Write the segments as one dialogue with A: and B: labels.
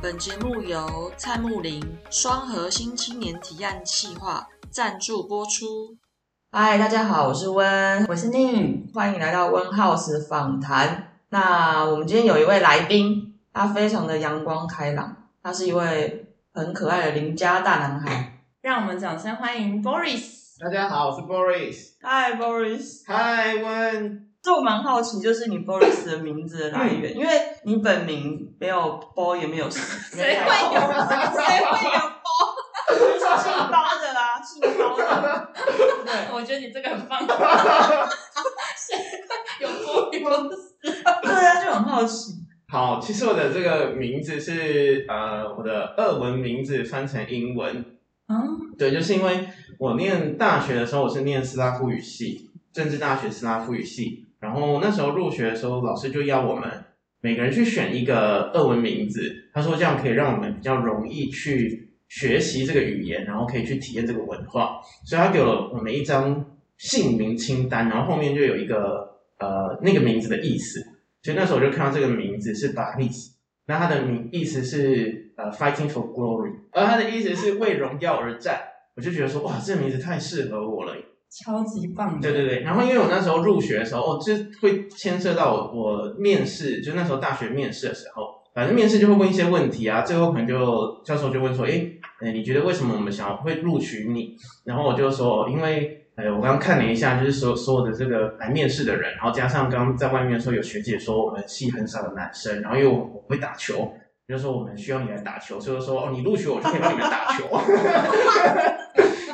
A: 本节目由蔡木林双核心青年提案企划赞助播出。嗨，大家好，我是温，
B: 我是宁，
A: 欢迎来到温 House 访谈。那我们今天有一位来宾，他非常的阳光开朗，他是一位很可爱的邻家大男孩。
B: 让我们掌声欢迎 Boris。
C: 大家好，我是 Boris。
A: Hi Boris。
C: Hi 温。
A: 这我蛮好奇，就是你 Boris 的名字的来源，因为你本名没有 Boy 也没有，谁
B: 会有？谁会有
A: Boy？姓包的啦，姓包的。
B: 对，我觉得你这个很棒。谁会有 Boy？
A: 对啊，就很好奇。
C: 好，其实我的这个名字是呃，我的俄文名字翻成英文。嗯，对，就是因为我念大学的时候，我是念斯拉夫语系，政治大学斯拉夫语系。然后那时候入学的时候，老师就要我们每个人去选一个俄文名字，他说这样可以让我们比较容易去学习这个语言，然后可以去体验这个文化。所以他给了我们一张姓名清单，然后后面就有一个呃那个名字的意思。所以那时候我就看到这个名字是 Baris，那他的名意思是呃 Fighting for Glory，而他的意思是为荣耀而战。我就觉得说哇，这个名字太适合我了。
B: 超级棒！
C: 对对对，然后因为我那时候入学的时候，哦，就会牵涉到我我面试，就那时候大学面试的时候，反正面试就会问一些问题啊，最后可能就教授就问说，哎，哎，你觉得为什么我们想要会录取你？然后我就说，因为，哎，我刚刚看了一下，就是所所有的这个来面试的人，然后加上刚刚在外面说有学姐说我们系很少的男生，然后又我会打球，就说我们需要你来打球，所以说哦，你录取我就可以帮你们打球。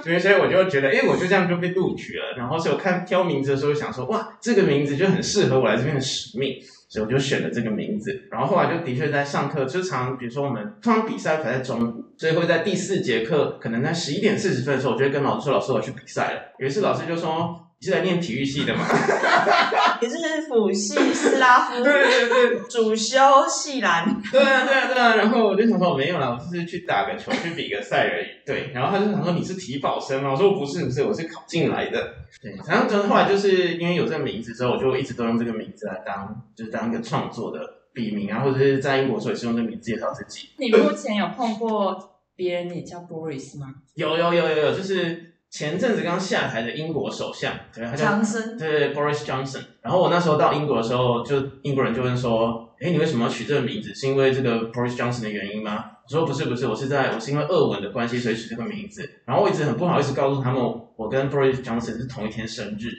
C: 所以，所以我就觉得，哎，我就这样就被录取了。然后，所以我看挑名字的时候，想说，哇，这个名字就很适合我来这边的使命，所以我就选了这个名字。然后后来就的确在上课，就常比如说我们通常比赛排在中午，所以会在第四节课，可能在十一点四十分的时候，我就会跟老师说，老师我要去比赛了。有一次老师就说。你是来念体育系的吗？
A: 也是辅系斯拉夫，
C: 对对对，
A: 主修系篮。
C: 对啊对啊对啊，然后我就想说我没有啦，我只是去打个球，去比个赛而已。对，然后他就想说你是体保生吗？我说不是不是，我是考进来的。对，然后就后来就是因为有这个名字之后，我就一直都用这个名字来当，就是当一个创作的笔名啊，或者是在英国时候也是用这个名字介绍自己。
B: 你目前有碰过别人也叫 Boris 吗？
C: 有有有有有，就是。前阵子刚下台的英国首相，对，他叫对 Boris Johnson。然后我那时候到英国的时候，就英国人就问说：“哎，你为什么要取这个名字？是因为这个 Boris Johnson 的原因吗？”我说：“不是，不是，我是在我是因为俄文的关系，所以取这个名字。”然后我一直很不好意思告诉他们，我跟 Boris Johnson 是同一天生日。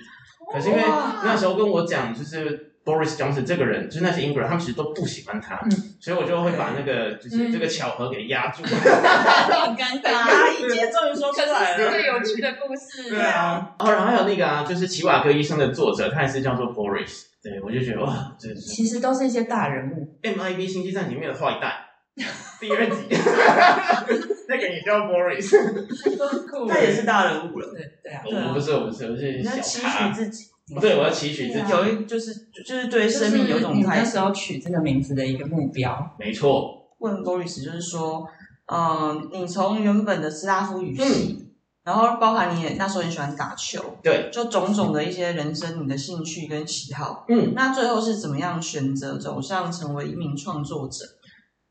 C: 可是因为那时候跟我讲，就是。Boris Johnson 这个人，就是那些英国人，他们其实都不喜欢他，所以我就会把那个就是这个巧合给压住。
B: 很尴尬，
A: 一节终于说出来
B: 了，是个有趣的故事。
C: 对啊，哦，然后还有那个啊，就是奇瓦戈医生的作者，他也是叫做 Boris。对，我就觉得哇，这
B: 其实都是一些大人物。
C: MIB 星际战里面的坏蛋，第二集，那个也叫 Boris，
A: 他也是大人物了。
B: 对对啊，
C: 我不是，我不是，我是小
A: 期许自己。
C: 对，我要期许自己，
A: 有一就是就是对生命有一种
B: 那时候取这个名字的一个目标。
C: 没错。
A: 问 Boris 就是说，嗯，你从原本的斯拉夫语系，然后包含你也那时候很喜欢打球，
C: 对，
A: 就种种的一些人生你的兴趣跟喜好，
C: 嗯，
A: 那最后是怎么样选择走向成为一名创作者？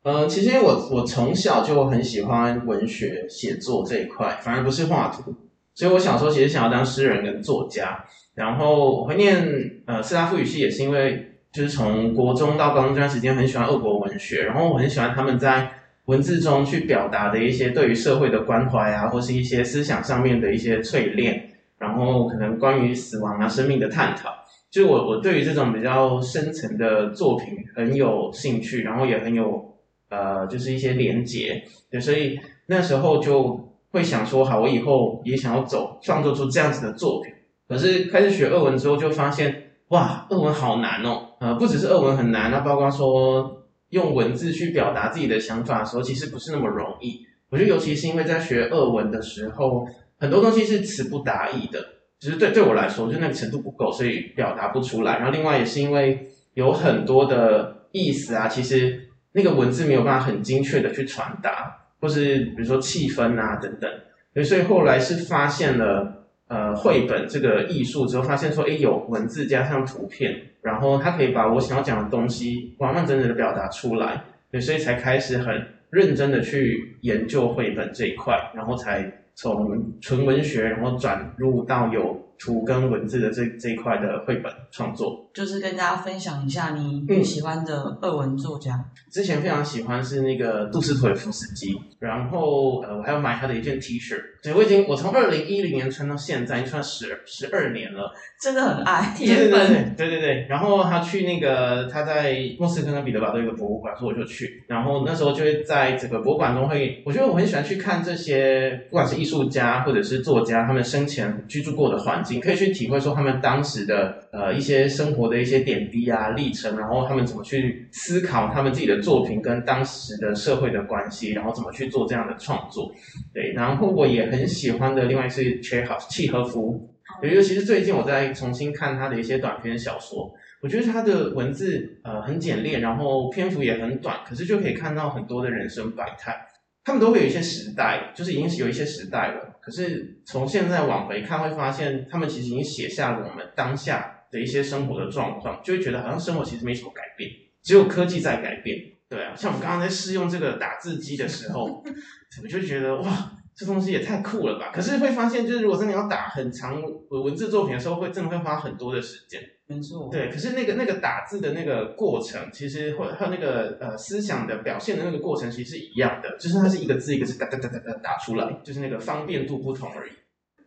C: 呃，其实我我从小就很喜欢文学写作这一块，反而不是画图，所以我小时候其实想要当诗人跟作家。然后我会念呃斯拉夫语系，也是因为就是从国中到高中这段时间很喜欢俄国文学，然后我很喜欢他们在文字中去表达的一些对于社会的关怀啊，或是一些思想上面的一些淬炼，然后可能关于死亡啊、生命的探讨，就我我对于这种比较深层的作品很有兴趣，然后也很有呃就是一些连结，对，所以那时候就会想说，好，我以后也想要走创作出这样子的作品。可是开始学俄文之后，就发现哇，俄文好难哦。呃，不只是俄文很难，那包括说用文字去表达自己的想法的时候，其实不是那么容易。我觉得尤其是因为在学俄文的时候，很多东西是词不达意的，只是对对我来说，就那个程度不够，所以表达不出来。然后另外也是因为有很多的意思啊，其实那个文字没有办法很精确的去传达，或是比如说气氛啊等等。所以后来是发现了。呃，绘本这个艺术之后，发现说，哎，有文字加上图片，然后它可以把我想要讲的东西完完整整的表达出来，对，所以才开始很认真的去研究绘本这一块，然后才从纯文学，然后转入到有图跟文字的这这一块的绘本创作。
A: 就是跟大家分享一下你最喜欢的二文作家。
C: 之前非常喜欢是那个杜斯妥也夫斯基，然后呃我还有买他的一件 T 恤，对我已经我从二零一零年穿到现在，已经穿十十二年了。
A: 真的很爱
C: 对对对对对对对。然后他去那个他在莫斯科跟彼得堡都有一个博物馆，所以我就去。然后那时候就会在这个博物馆中会，我觉得我很喜欢去看这些，不管是艺术家或者是作家，他们生前居住过的环境，可以去体会说他们当时的呃一些生活的一些点滴啊历程，然后他们怎么去思考他们自己的作品跟当时的社会的关系，然后怎么去做这样的创作。对，然后我也很喜欢的另外是切好契诃夫。尤其是最近我在重新看他的一些短篇小说，我觉得他的文字呃很简练，然后篇幅也很短，可是就可以看到很多的人生百态。他们都会有一些时代，就是已经是有一些时代了。可是从现在往回看，会发现他们其实已经写下了我们当下的一些生活的状况，就会觉得好像生活其实没什么改变，只有科技在改变。对啊，像我们刚刚在试用这个打字机的时候，我就觉得哇。这东西也太酷了吧！可是会发现，就是如果真的要打很长文字作品的时候，会真的会花很多的时间。
A: 没错。
C: 对，可是那个那个打字的那个过程，其实或和那个呃思想的表现的那个过程，其实是一样的，就是它是一个字一个字哒哒哒哒哒打出来，就是那个方便度不同而已。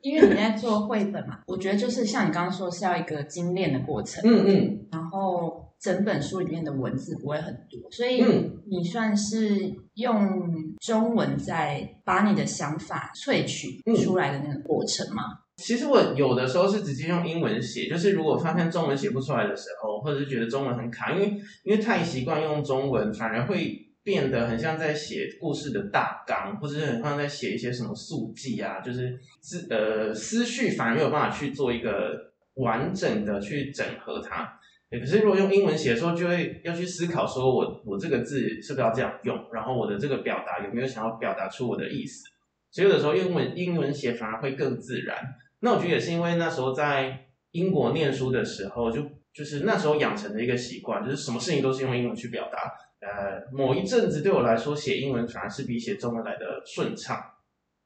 B: 因为你在做绘本嘛，我觉得就是像你刚刚说，是要一个精炼的过程。
C: 嗯嗯。
B: 然后整本书里面的文字不会很多，所以你算是用中文在把你的想法萃取出来的那个过程吗？
C: 其实我有的时候是直接用英文写，就是如果发现中文写不出来的时候，或者是觉得中文很卡，因为因为太习惯用中文，反而会。变得很像在写故事的大纲，或者是很像在写一些什么速记啊，就是思呃思绪反而没有办法去做一个完整的去整合它。可是如果用英文写的时候，就会要去思考说我我这个字是不是要这样用，然后我的这个表达有没有想要表达出我的意思。所以有的时候英文英文写反而会更自然。那我觉得也是因为那时候在英国念书的时候，就就是那时候养成的一个习惯，就是什么事情都是用英文去表达。呃，某一阵子对我来说，写英文反而是比写中文来的顺畅。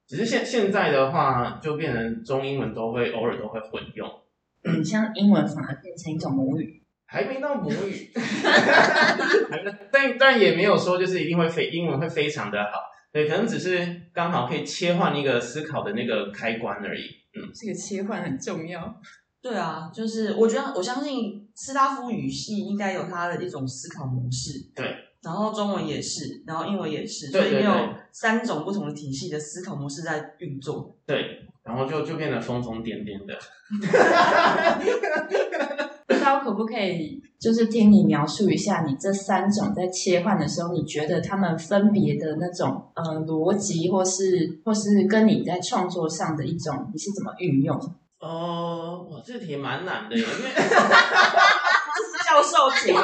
C: 只是现现在的话，就变成中英文都会偶尔都会混用。
B: 嗯，像英文反而变成一种母语，
C: 还没到母语，但但也没有说就是一定会非英文会非常的好。对，可能只是刚好可以切换一个思考的那个开关而已。嗯，
B: 这个切换很重要。
A: 对啊，就是我觉得我相信斯拉夫语系应该有它的一种思考模式。
C: 对，
A: 然后中文也是，然后英文也是，所以有三种不同的体系的思考模式在运作。
C: 对，然后就就变得疯疯癫癫的。
B: 不知道可不可以，就是听你描述一下，你这三种在切换的时候，你觉得他们分别的那种呃逻辑，或是或是跟你在创作上的一种，你是怎么运用？
C: 哦，哇，这题蛮难的，因为
A: 教授请，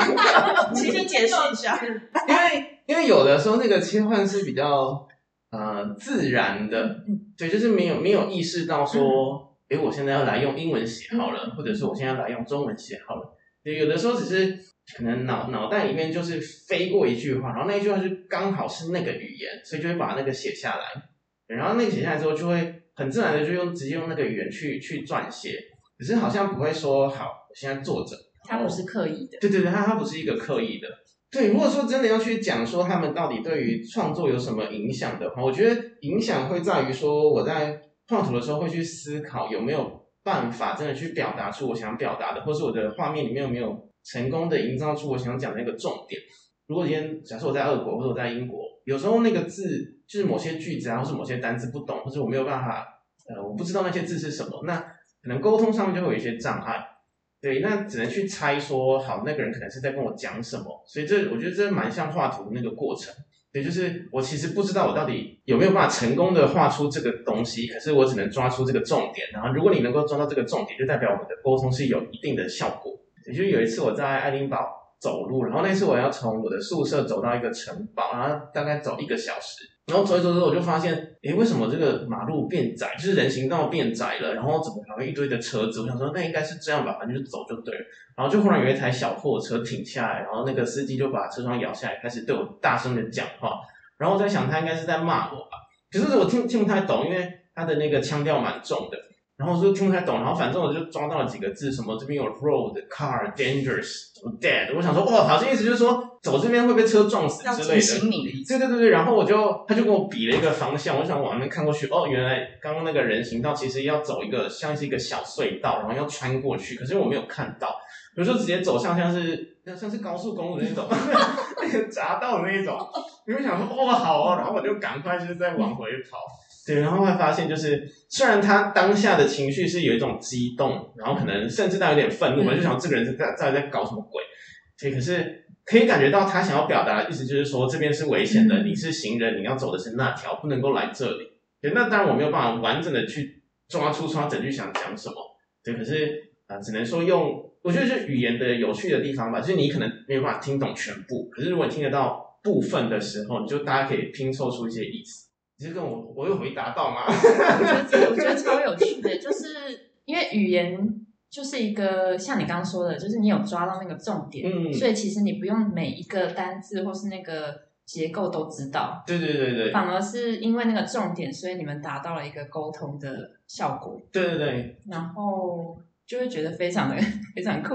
A: 请你解释一下。
C: 因为因为有的时候那个切换是比较呃自然的，对，就是没有没有意识到说，哎，我现在要来用英文写好了，或者是我现在来用中文写好了。对，有的时候只是可能脑脑袋里面就是飞过一句话，然后那一句话就刚好是那个语言，所以就会把那个写下来。然后那个写下来之后就会。很自然的就用直接用那个语言去去撰写，可是好像不会说好，我现在坐着，
B: 他不是刻意的。
C: 对对对，他他不是一个刻意的。对，如果说真的要去讲说他们到底对于创作有什么影响的话，我觉得影响会在于说我在创图的时候会去思考有没有办法真的去表达出我想表达的，或是我的画面里面有没有成功的营造出我想讲的一个重点。如果今天假设我在俄国或者我在英国，有时候那个字。就是某些句子啊，或是某些单词不懂，或者我没有办法，呃，我不知道那些字是什么，那可能沟通上面就会有一些障碍。对，那只能去猜说，好，那个人可能是在跟我讲什么。所以这我觉得这蛮像画图的那个过程。对，就是我其实不知道我到底有没有办法成功的画出这个东西，可是我只能抓出这个重点。然后如果你能够抓到这个重点，就代表我们的沟通是有一定的效果。也就有一次我在爱丁堡走路，然后那次我要从我的宿舍走到一个城堡，然后大概走一个小时。然后走一走之后，我就发现，诶，为什么这个马路变窄？就是人行道变窄了。然后怎么还会一堆的车子？我想说，那应该是这样吧，反正就走就对了。然后就忽然有一台小货车停下来，然后那个司机就把车窗摇下来，开始对我大声的讲话。然后我在想他应该是在骂我吧，可是我听听不太懂，因为他的那个腔调蛮重的，然后我就听不太懂，然后反正我就抓到了几个字，什么这边有 road、car、dangerous、dead，我想说哇，好像意思就是说走这边会被车撞死之类的。
A: 提醒你的。
C: 对对对对，然后我就他就跟我比了一个方向，我想往那边看过去，哦，原来刚刚那个人行道其实要走一个像是一个小隧道，然后要穿过去，可是我没有看到，我就直接走向像是像是高速公路的那种 那个匝道的那一种，我就想说哇好哦，然后我就赶快就是再往回跑，对，然后会发现就是虽然他当下的情绪是有一种激动，然后可能甚至到有点愤怒，我就想这个人是在在在搞什么鬼，对，可是。可以感觉到他想要表达的意思就是说，这边是危险的，你是行人，你要走的是那条，不能够来这里。对，那当然我没有办法完整的去抓出他整句想讲什么。对，可是啊、只能说用，我觉得是语言的有趣的地方吧，就是你可能没有办法听懂全部，可是如果你听得到部分的时候，你就大家可以拼凑出一些意思。其实跟我我有回答到吗？
B: 我觉得这我觉得超有趣的，就是因为语言就是一个像你刚刚说的，就是你有抓到那个重点，
C: 嗯，
B: 所以其实你不用每一个单字或是那个结构都知道，
C: 对对对对，
B: 反而是因为那个重点，所以你们达到了一个沟通的效果，
C: 对对对，
B: 然后就会觉得非常的 非常酷。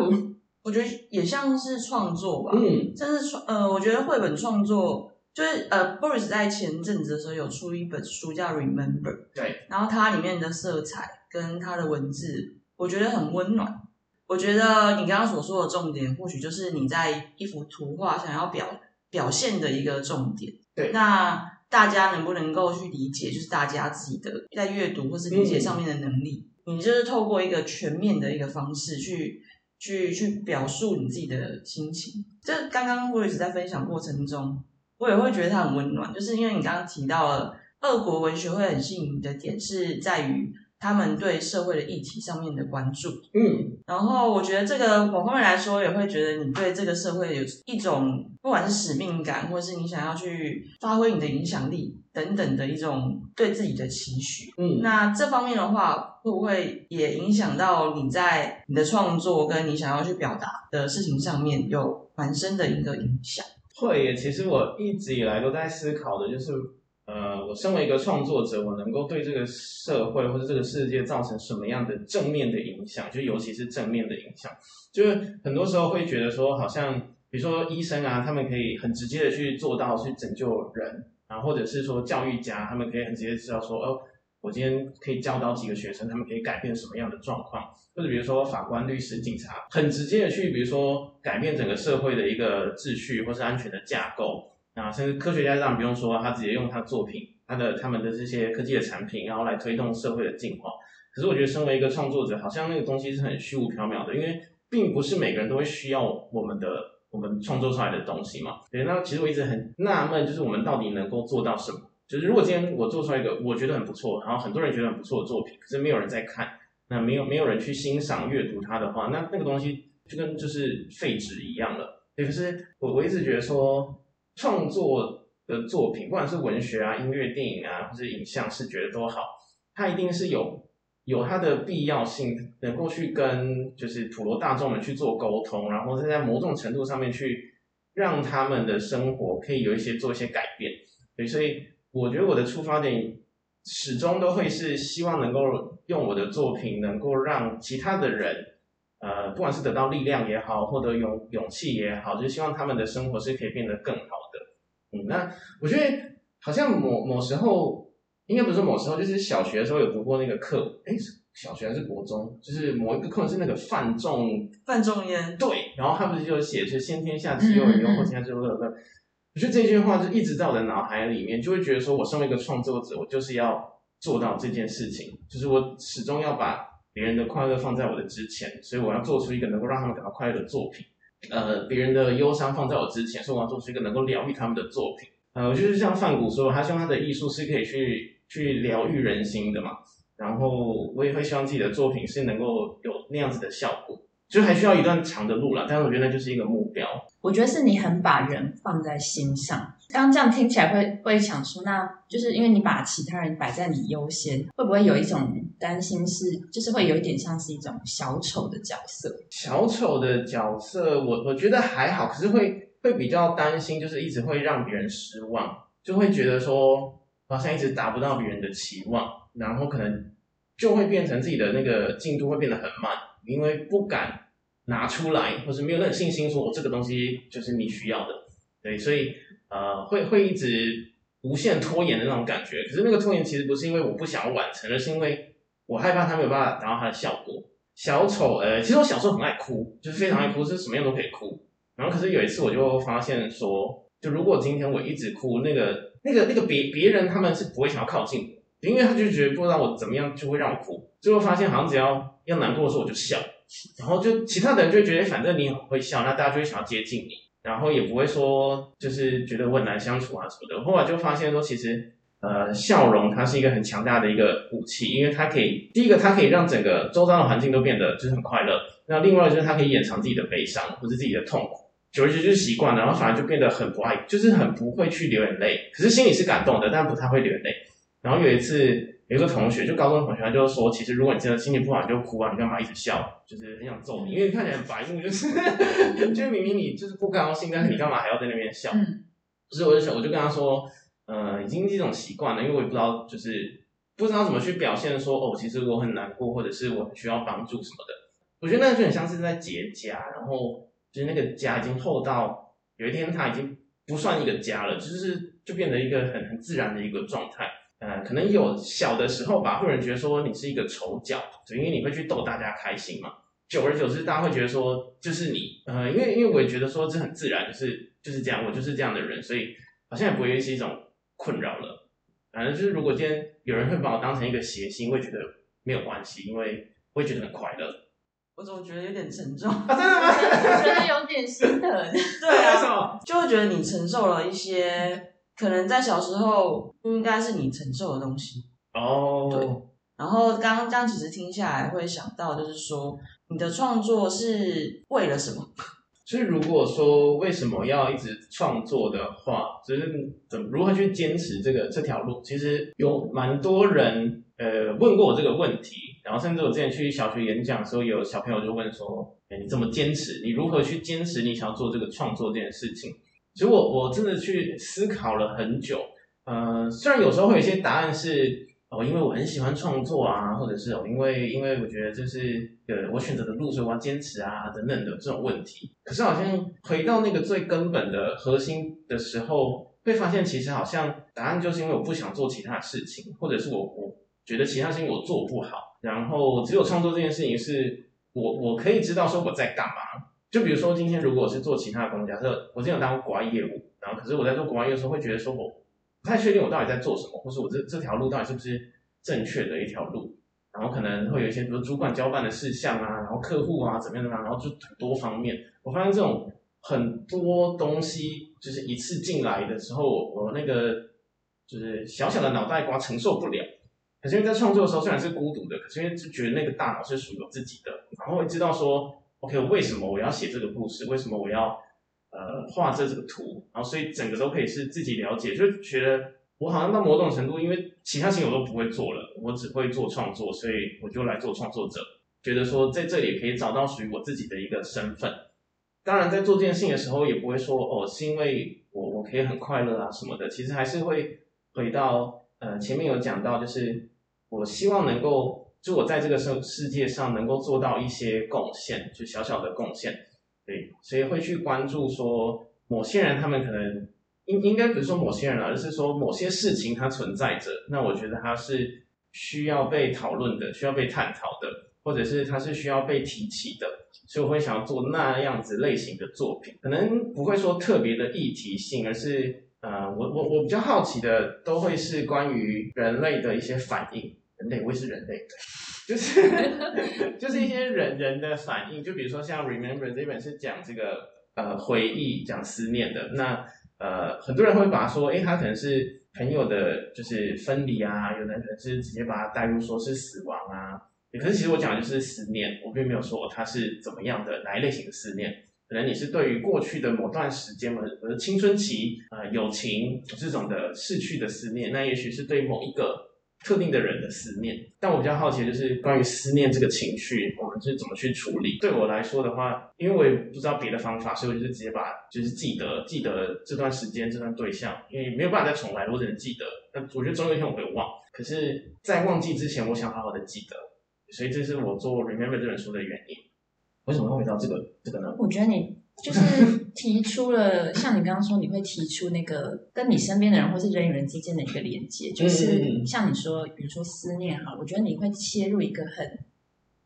A: 我觉得也像是创作吧，
C: 嗯。
A: 这是创呃，我觉得绘本创作就是呃，Boris 在前阵子的时候有出一本书叫《Remember》，
C: 对，
A: 然后它里面的色彩跟它的文字，我觉得很温暖。我觉得你刚刚所说的重点，或许就是你在一幅图画想要表表现的一个重点。
C: 对
A: 那大家能不能够去理解，就是大家自己的在阅读或是理解上面的能力？你就是透过一个全面的一个方式去去去表述你自己的心情。这刚刚我也是在分享过程中，我也会觉得它很温暖，就是因为你刚刚提到了俄国文学会很吸引你的点是在于他们对社会的议题上面的关注。
C: 嗯
A: 然后我觉得这个某方面来说，也会觉得你对这个社会有一种不管是使命感，或是你想要去发挥你的影响力等等的一种对自己的期许。
C: 嗯，
A: 那这方面的话，会不会也影响到你在你的创作跟你想要去表达的事情上面有蛮深的一个影响？
C: 会耶，其实我一直以来都在思考的，就是呃，我身为一个创作者，我能够对这个社会或者这个世界造成什么样的正面的影响？就尤其是正面的影响，就是很多时候会觉得说，好像比如说医生啊，他们可以很直接的去做到去拯救人啊，或者是说教育家，他们可以很直接知道说，哦，我今天可以教导几个学生，他们可以改变什么样的状况。或者比如说法官、律师、警察，很直接的去，比如说改变整个社会的一个秩序或是安全的架构啊，甚至科学家这样不用说，他直接用他作品、他的他们的这些科技的产品，然后来推动社会的进化。可是我觉得，身为一个创作者，好像那个东西是很虚无缥缈的，因为并不是每个人都会需要我们的我们创作出来的东西嘛。对，那其实我一直很纳闷，就是我们到底能够做到什么？就是如果今天我做出来一个我觉得很不错，然后很多人觉得很不错的作品，可是没有人在看。那没有没有人去欣赏阅读它的话，那那个东西就跟就是废纸一样了。对，可是我我一直觉得说，创作的作品，不管是文学啊、音乐、电影啊，或是影像、视觉的都好，它一定是有有它的必要性，能够去跟就是普罗大众们去做沟通，然后再在某种程度上面去让他们的生活可以有一些做一些改变。对，所以我觉得我的出发点始终都会是希望能够用我的作品能够让其他的人，呃，不管是得到力量也好，获得勇勇气也好，就希望他们的生活是可以变得更好的。嗯，那我觉得好像某某时候，应该不是某时候，就是小学的时候有读过那个课，诶，小学还是国中，就是某一个课是那个范仲
A: 范仲淹，
C: 对，然后他不是就写是先天下之忧而忧，后天下之忧乐乐。我觉得这句话就一直在我的脑海里面，就会觉得说，我身为一个创作者，我就是要做到这件事情，就是我始终要把别人的快乐放在我的之前，所以我要做出一个能够让他们感到快乐的作品。呃，别人的忧伤放在我之前，所以我要做出一个能够疗愈他们的作品。呃，就是像范谷说，他希望他的艺术是可以去去疗愈人心的嘛。然后我也会希望自己的作品是能够有那样子的效果，就还需要一段长的路啦。但是我觉得那就是一个目标。
B: 我觉得是你很把人放在心上。刚刚这样听起来会会想说，那就是因为你把其他人摆在你优先，会不会有一种担心是，就是会有一点像是一种小丑的角色？
C: 小丑的角色，我我觉得还好，可是会会比较担心，就是一直会让别人失望。就会觉得说好像一直达不到别人的期望，然后可能就会变成自己的那个进度会变得很慢，因为不敢拿出来，或是没有那种信心说我这个东西就是你需要的，对，所以呃会会一直无限拖延的那种感觉。可是那个拖延其实不是因为我不想要完成，而是因为我害怕他没有办法达到他的效果。小丑，呃，其实我小时候很爱哭，就是非常爱哭，是什么样都可以哭。然后可是有一次我就发现说，就如果今天我一直哭，那个那个那个别别人他们是不会想要靠近我，因为他就觉得不知道我怎么样就会让我哭。最后发现好像只要要难过的时候我就笑，然后就其他的人就觉得反正你很会笑，那大家就会想要接近你，然后也不会说就是觉得我很难相处啊什么的。后来就发现说其实。呃，笑容它是一个很强大的一个武器，因为它可以第一个，它可以让整个周遭的环境都变得就是很快乐。那另外就是它可以掩藏自己的悲伤或者自己的痛苦，久而久之就习惯了，然后反而就变得很不爱，就是很不会去流眼泪。可是心里是感动的，但不太会流眼泪。然后有一次，有一个同学，就高中同学，他就说，其实如果你真的心情不好，你就哭啊，你干嘛一直笑？就是很想揍你，因为看起来很白目，就是 就明明你就是不高兴，但是你干嘛还要在那边笑？嗯，所以我就想，我就跟他说。呃，已经是一种习惯了，因为我也不知道，就是不知道怎么去表现说，哦，其实我很难过，或者是我需要帮助什么的。我觉得那就很像是在结痂，然后就是那个痂已经厚到有一天它已经不算一个痂了，就是就变得一个很很自然的一个状态。呃，可能有小的时候吧，会有人觉得说你是一个丑角，就因为你会去逗大家开心嘛。久而久之，大家会觉得说就是你，呃，因为因为我也觉得说这很自然，就是就是这样，我就是这样的人，所以好像也不会是一种。困扰了，反正就是如果今天有人会把我当成一个谐星，会觉得没有关系，因为会觉得很快乐。
A: 我怎么觉得有点沉重？
C: 真的吗？
B: 觉得有点心疼。
A: 对啊，就会觉得你承受了一些可能在小时候不应该是你承受的东西。
C: 哦。
A: 对。然后刚刚这样其实听下来会想到，就是说你的创作是为了什么？
C: 所以，如果说为什么要一直创作的话，就是怎如何去坚持这个这条路，其实有蛮多人呃问过我这个问题，然后甚至我之前去小学演讲的时候，有小朋友就问说：“哎，你怎么坚持？你如何去坚持你想要做这个创作这件事情？”其实我我真的去思考了很久，呃，虽然有时候会有一些答案是。哦，因为我很喜欢创作啊，或者是哦，因为因为我觉得就是呃我选择的路，所以我要坚持啊等等的这种问题。可是好像回到那个最根本的核心的时候，会发现其实好像答案就是因为我不想做其他事情，或者是我我觉得其他事情我做不好，然后只有创作这件事情是我我可以知道说我在干嘛。就比如说今天如果是做其他的工作，假设我之前有当国外业务，然后可是我在做国外业务的时候会觉得说我。不太确定我到底在做什么，或是我这这条路到底是不是正确的一条路，然后可能会有一些比如主管交办的事项啊，然后客户啊怎么样的然后就很多方面。我发现这种很多东西就是一次进来的时候，我那个就是小小的脑袋瓜承受不了。可是因为在创作的时候虽然是孤独的，可是因为就觉得那个大脑是属于我自己的，然后会知道说，OK，为什么我要写这个故事？为什么我要？呃，画这这个图，然后所以整个都可以是自己了解，就觉得我好像到某种程度，因为其他事情我都不会做了，我只会做创作，所以我就来做创作者，觉得说在这里可以找到属于我自己的一个身份。当然，在做这件事情的时候，也不会说哦，是因为我我可以很快乐啊什么的，其实还是会回到呃前面有讲到，就是我希望能够就我在这个世世界上能够做到一些贡献，就小小的贡献。对，所以会去关注说某些人，他们可能应应该不是说某些人而是说某些事情它存在着。那我觉得它是需要被讨论的，需要被探讨的，或者是它是需要被提起的。所以我会想要做那样子类型的作品，可能不会说特别的议题性，而是呃，我我我比较好奇的都会是关于人类的一些反应。人类，我也是人类。就是 就是一些人人的反应，就比如说像《Remember》这本是讲这个呃回忆、讲思念的。那呃很多人会把它说，哎，他可能是朋友的，就是分离啊。有的人可能是直接把它带入说是死亡啊。可是其实我讲的就是思念，我并没有说它是怎么样的哪一类型的思念。可能你是对于过去的某段时间，或者青春期呃友情这种的逝去的思念，那也许是对某一个。特定的人的思念。但我比较好奇就是关于思念这个情绪，我们是怎么去处理？对我来说的话，因为我也不知道别的方法，所以我就是直接把就是记得记得这段时间这段对象，因为没有办法再重来，我只能记得。那我觉得总有一天我会忘，可是，在忘记之前，我想好好的记得，所以这是我做 Remember 这本书的原因。为什么会回到这个这个呢？
B: 我觉得你就是提出了，像你刚刚说，你会提出那个跟你身边的人或是人与人之间的一个连接，就是像你说，比如说思念哈，我觉得你会切入一个很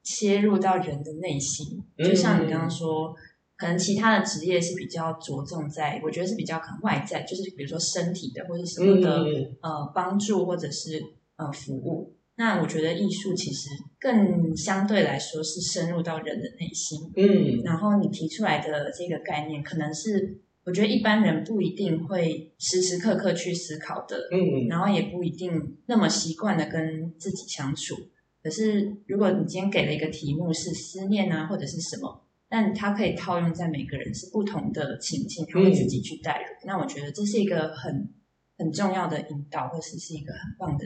B: 切入到人的内心，就像你刚刚说，可能其他的职业是比较着重在，我觉得是比较可能外在，就是比如说身体的或者什么的呃帮助或者是呃服务。那我觉得艺术其实更相对来说是深入到人的内心，
C: 嗯，
B: 然后你提出来的这个概念，可能是我觉得一般人不一定会时时刻刻去思考的，
C: 嗯，
B: 然后也不一定那么习惯的跟自己相处。可是如果你今天给了一个题目是思念啊，或者是什么，但它可以套用在每个人是不同的情境，他会自己去带入。那我觉得这是一个很很重要的引导，或是是一个很棒的。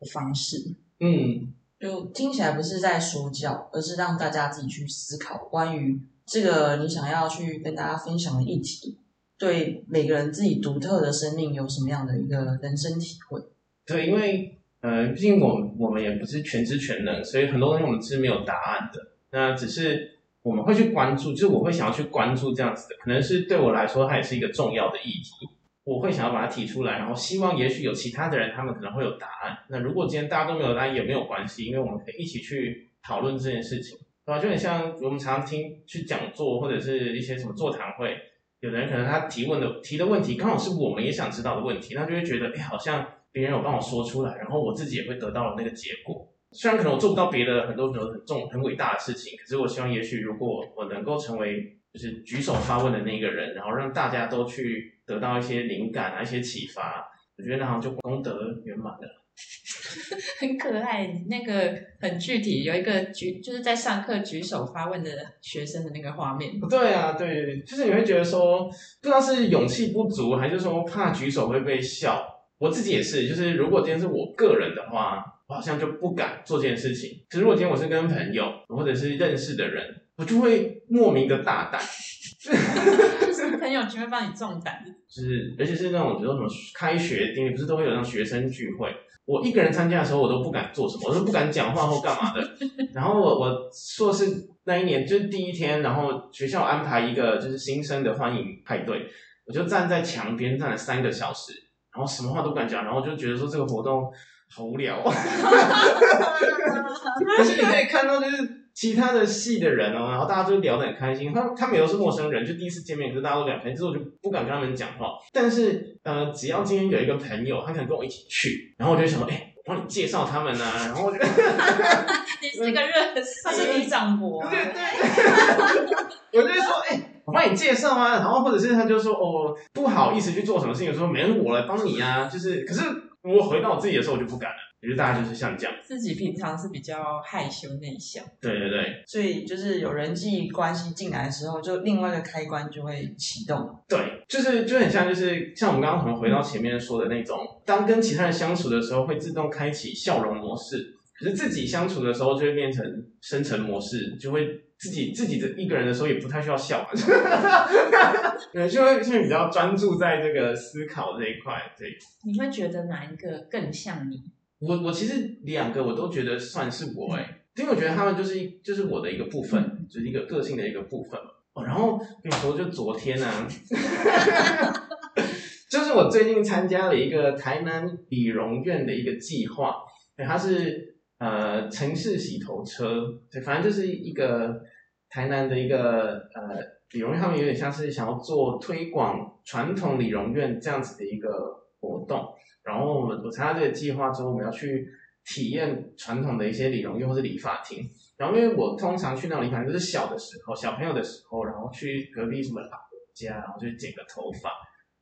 B: 的方式，
C: 嗯，
A: 就听起来不是在说教，而是让大家自己去思考关于这个你想要去跟大家分享的议题，对每个人自己独特的生命有什么样的一个人生体会？
C: 对，因为呃，毕竟我我们也不是全知全能，所以很多东西我们是没有答案的。那只是我们会去关注，就是我会想要去关注这样子的，可能是对我来说，它也是一个重要的议题。我会想要把它提出来，然后希望也许有其他的人，他们可能会有答案。那如果今天大家都没有答案也没有关系，因为我们可以一起去讨论这件事情，对吧？就很像我们常常听去讲座或者是一些什么座谈会，有的人可能他提问的提的问题刚好是我们也想知道的问题，那就会觉得哎，好像别人有帮我说出来，然后我自己也会得到了那个结果。虽然可能我做不到别的很多很多很重很伟大的事情，可是我希望也许如果我能够成为。就是举手发问的那个人，然后让大家都去得到一些灵感啊，一些启发，我觉得那好像就功德圆满了。
B: 很可爱，那个很具体，有一个举就是在上课举手发问的学生的那个画面。
C: 对啊，对，就是你会觉得说，不知道是勇气不足，还是说怕举手会被笑。我自己也是，就是如果今天是我个人的话，我好像就不敢做这件事情。可是如果今天我是跟朋友或者是认识的人。我就会莫名的大胆，
B: 就是朋友圈会帮你壮胆，
C: 就是而且是那种比如说什么开学典礼，不是都会有那种学生聚会，我一个人参加的时候，我都不敢做什么，我都不敢讲话或干嘛的。然后我我硕士那一年就是第一天，然后学校安排一个就是新生的欢迎派对，我就站在墙边站了三个小时，然后什么话都不敢讲，然后就觉得说这个活动好无聊。但是你可以看到就是。其他的系的人哦，然后大家就聊得很开心。他他们也都是陌生人，就第一次见面，可是大家都聊开心。之后我就不敢跟他们讲话。但是呃，只要今天有一个朋友，他可能跟我一起去，然后我就想说，哎，我帮你介绍他们呢。然后我就，
B: 你是个热
A: 他是李长博。
C: 对对。我就说，哎，我帮你介绍啊。然后或者是他就说，哦，不好意思去做什么事情，说没人我来帮你啊。就是，可是我回到我自己的时候，我就不敢了。我觉得大家就是像这样，
B: 自己平常是比较害羞内向，
C: 对对对，
A: 所以就是有人际关系进来的时候，就另外一个开关就会启动。
C: 对，就是就很像，就是像我们刚刚可能回到前面说的那种，当跟其他人相处的时候，会自动开启笑容模式，可是自己相处的时候就会变成深沉模式，就会自己自己的一个人的时候也不太需要笑，对，就会就会比较专注在这个思考这一块。对，
B: 你会觉得哪一个更像你？
C: 我我其实两个我都觉得算是我哎，因为我觉得他们就是就是我的一个部分，就是一个个性的一个部分哦，然后跟你说，就昨天呢，就是我最近参加了一个台南理容院的一个计划，对，它是呃城市洗头车，对，反正就是一个台南的一个呃理容院，他们有点像是想要做推广传统理容院这样子的一个活动。然后我们我参加这个计划之后，我们要去体验传统的一些理容院或者理发厅。然后因为我通常去那种理发厅都是小的时候，小朋友的时候，然后去隔壁什么老家，然后去剪个头发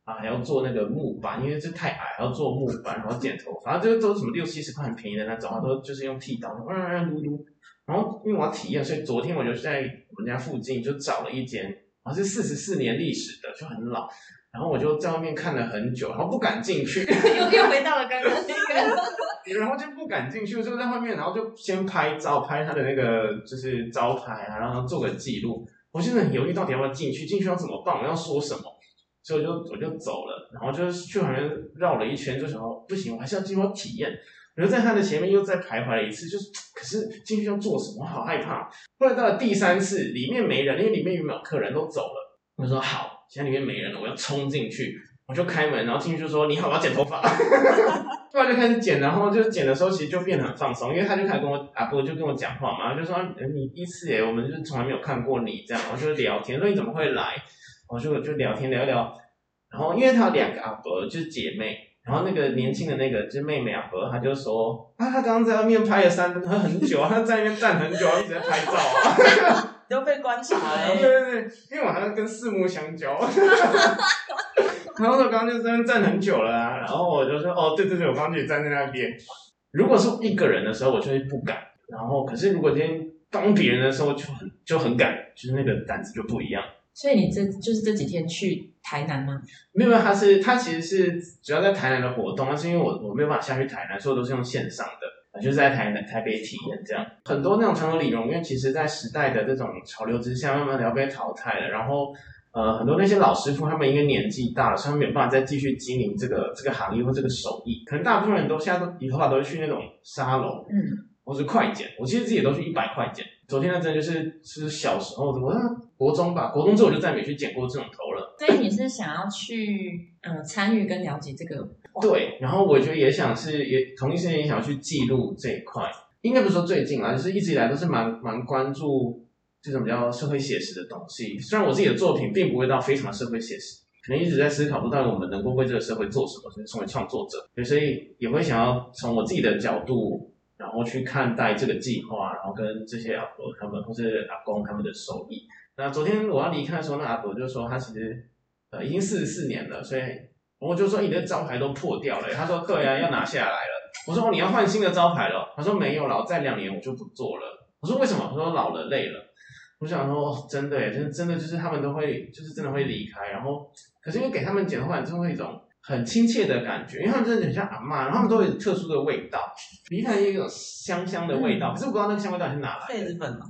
C: 啊，还要做那个木板，因为这太矮，还要做木板，然后剪头发，这都是什么六七十块很便宜的那种，都就是用剃刀，嗯嗯撸撸。然后因为我要体验，所以昨天我就在我们家附近就找了一间，好像是四十四年历史的，就很老。然后我就在外面看了很久，然后不敢进去，
B: 又又回到了刚刚那个。
C: 然后就不敢进去，就在外面，然后就先拍照，拍他的那个就是招牌啊，然后做个记录。我现在很犹豫，到底要不要进去？进去要怎么办？我要说什么？所以我就我就走了，然后就是去旁边绕了一圈，就想说不行，我还是要进去体验。我就在他的前面又再徘徊了一次，就是 可是进去要做什么？我好害怕。后来到了第三次，里面没人，因为里面有没有客人都走了。我说好，现在里面没人了，我要冲进去。我就开门，然后进去就说：“你好，我要剪头发。”后来就开始剪，然后就剪的时候其实就变得很放松，因为他就开始跟我阿伯就跟我讲话嘛，就说：“你第一次耶，我们就是从来没有看过你这样。”我就聊天，说你怎么会来？我就就聊天聊一聊。然后因为他有两个阿伯，就是姐妹，然后那个年轻的那个就是妹妹阿伯，他就说：“啊，他刚刚在外面拍了三很久啊，他在那边站很久，一直在拍照啊。”
A: 都被观察
C: 了。对对对，因为我好像跟四目相交。然后我刚刚就在那站很久了啊，然后我就说：“哦，对对对，我刚刚就站在那边。”如果是一个人的时候，我就会不敢。然后，可是如果今天当别人的时候，就很就很敢，就是那个胆子就不一样。
B: 所以你这就是这几天去台南吗？
C: 没有，他是他其实是主要在台南的活动，但是因为我我没有办法下去台南，所以我都是用线上的。就是在台南、台北体验这样，很多那种传统理容院，其实，在时代的这种潮流之下，慢慢的要被淘汰了。然后，呃，很多那些老师傅，他们因为年纪大了，所以他们没有办法再继续经营这个这个行业或这个手艺。可能大部分人都现在都理头发都是去那种沙龙，嗯，或是快剪。我其实自己都去一百块剪。昨天那真的就是是小时候，我国中吧，国中之后我就再没去剪过这种头了。
B: 所以你是想要去呃参与跟了解这个？
C: 对，然后我觉得也想是也同一时间也想要去记录这一块，应该不是说最近啊，就是一直以来都是蛮蛮关注这种比较社会写实的东西。虽然我自己的作品并不会到非常社会写实，可能一直在思考，不到底我们能够为这个社会做什么，就是成为创作者，所以也会想要从我自己的角度，然后去看待这个计划，然后跟这些阿伯他们或是阿公他们的手艺。那昨天我要离开的时候，那阿伯就说他其实呃已经四十四年了，所以。我就说你的招牌都破掉了，他说对啊，要拿下来了。我说你要换新的招牌了，他说没有了，再两年我就不做了。我说为什么？他说老了累了。我想说真的耶，真真的就是他们都会，就是真的会离开。然后可是因为给他们剪的话，就会一种很亲切的感觉，因为他们真的很像阿妈，然后他们都有特殊的味道，离开一种香香的味道。可是我不知道那个香味到底是哪来
A: 的。痱子粉吗？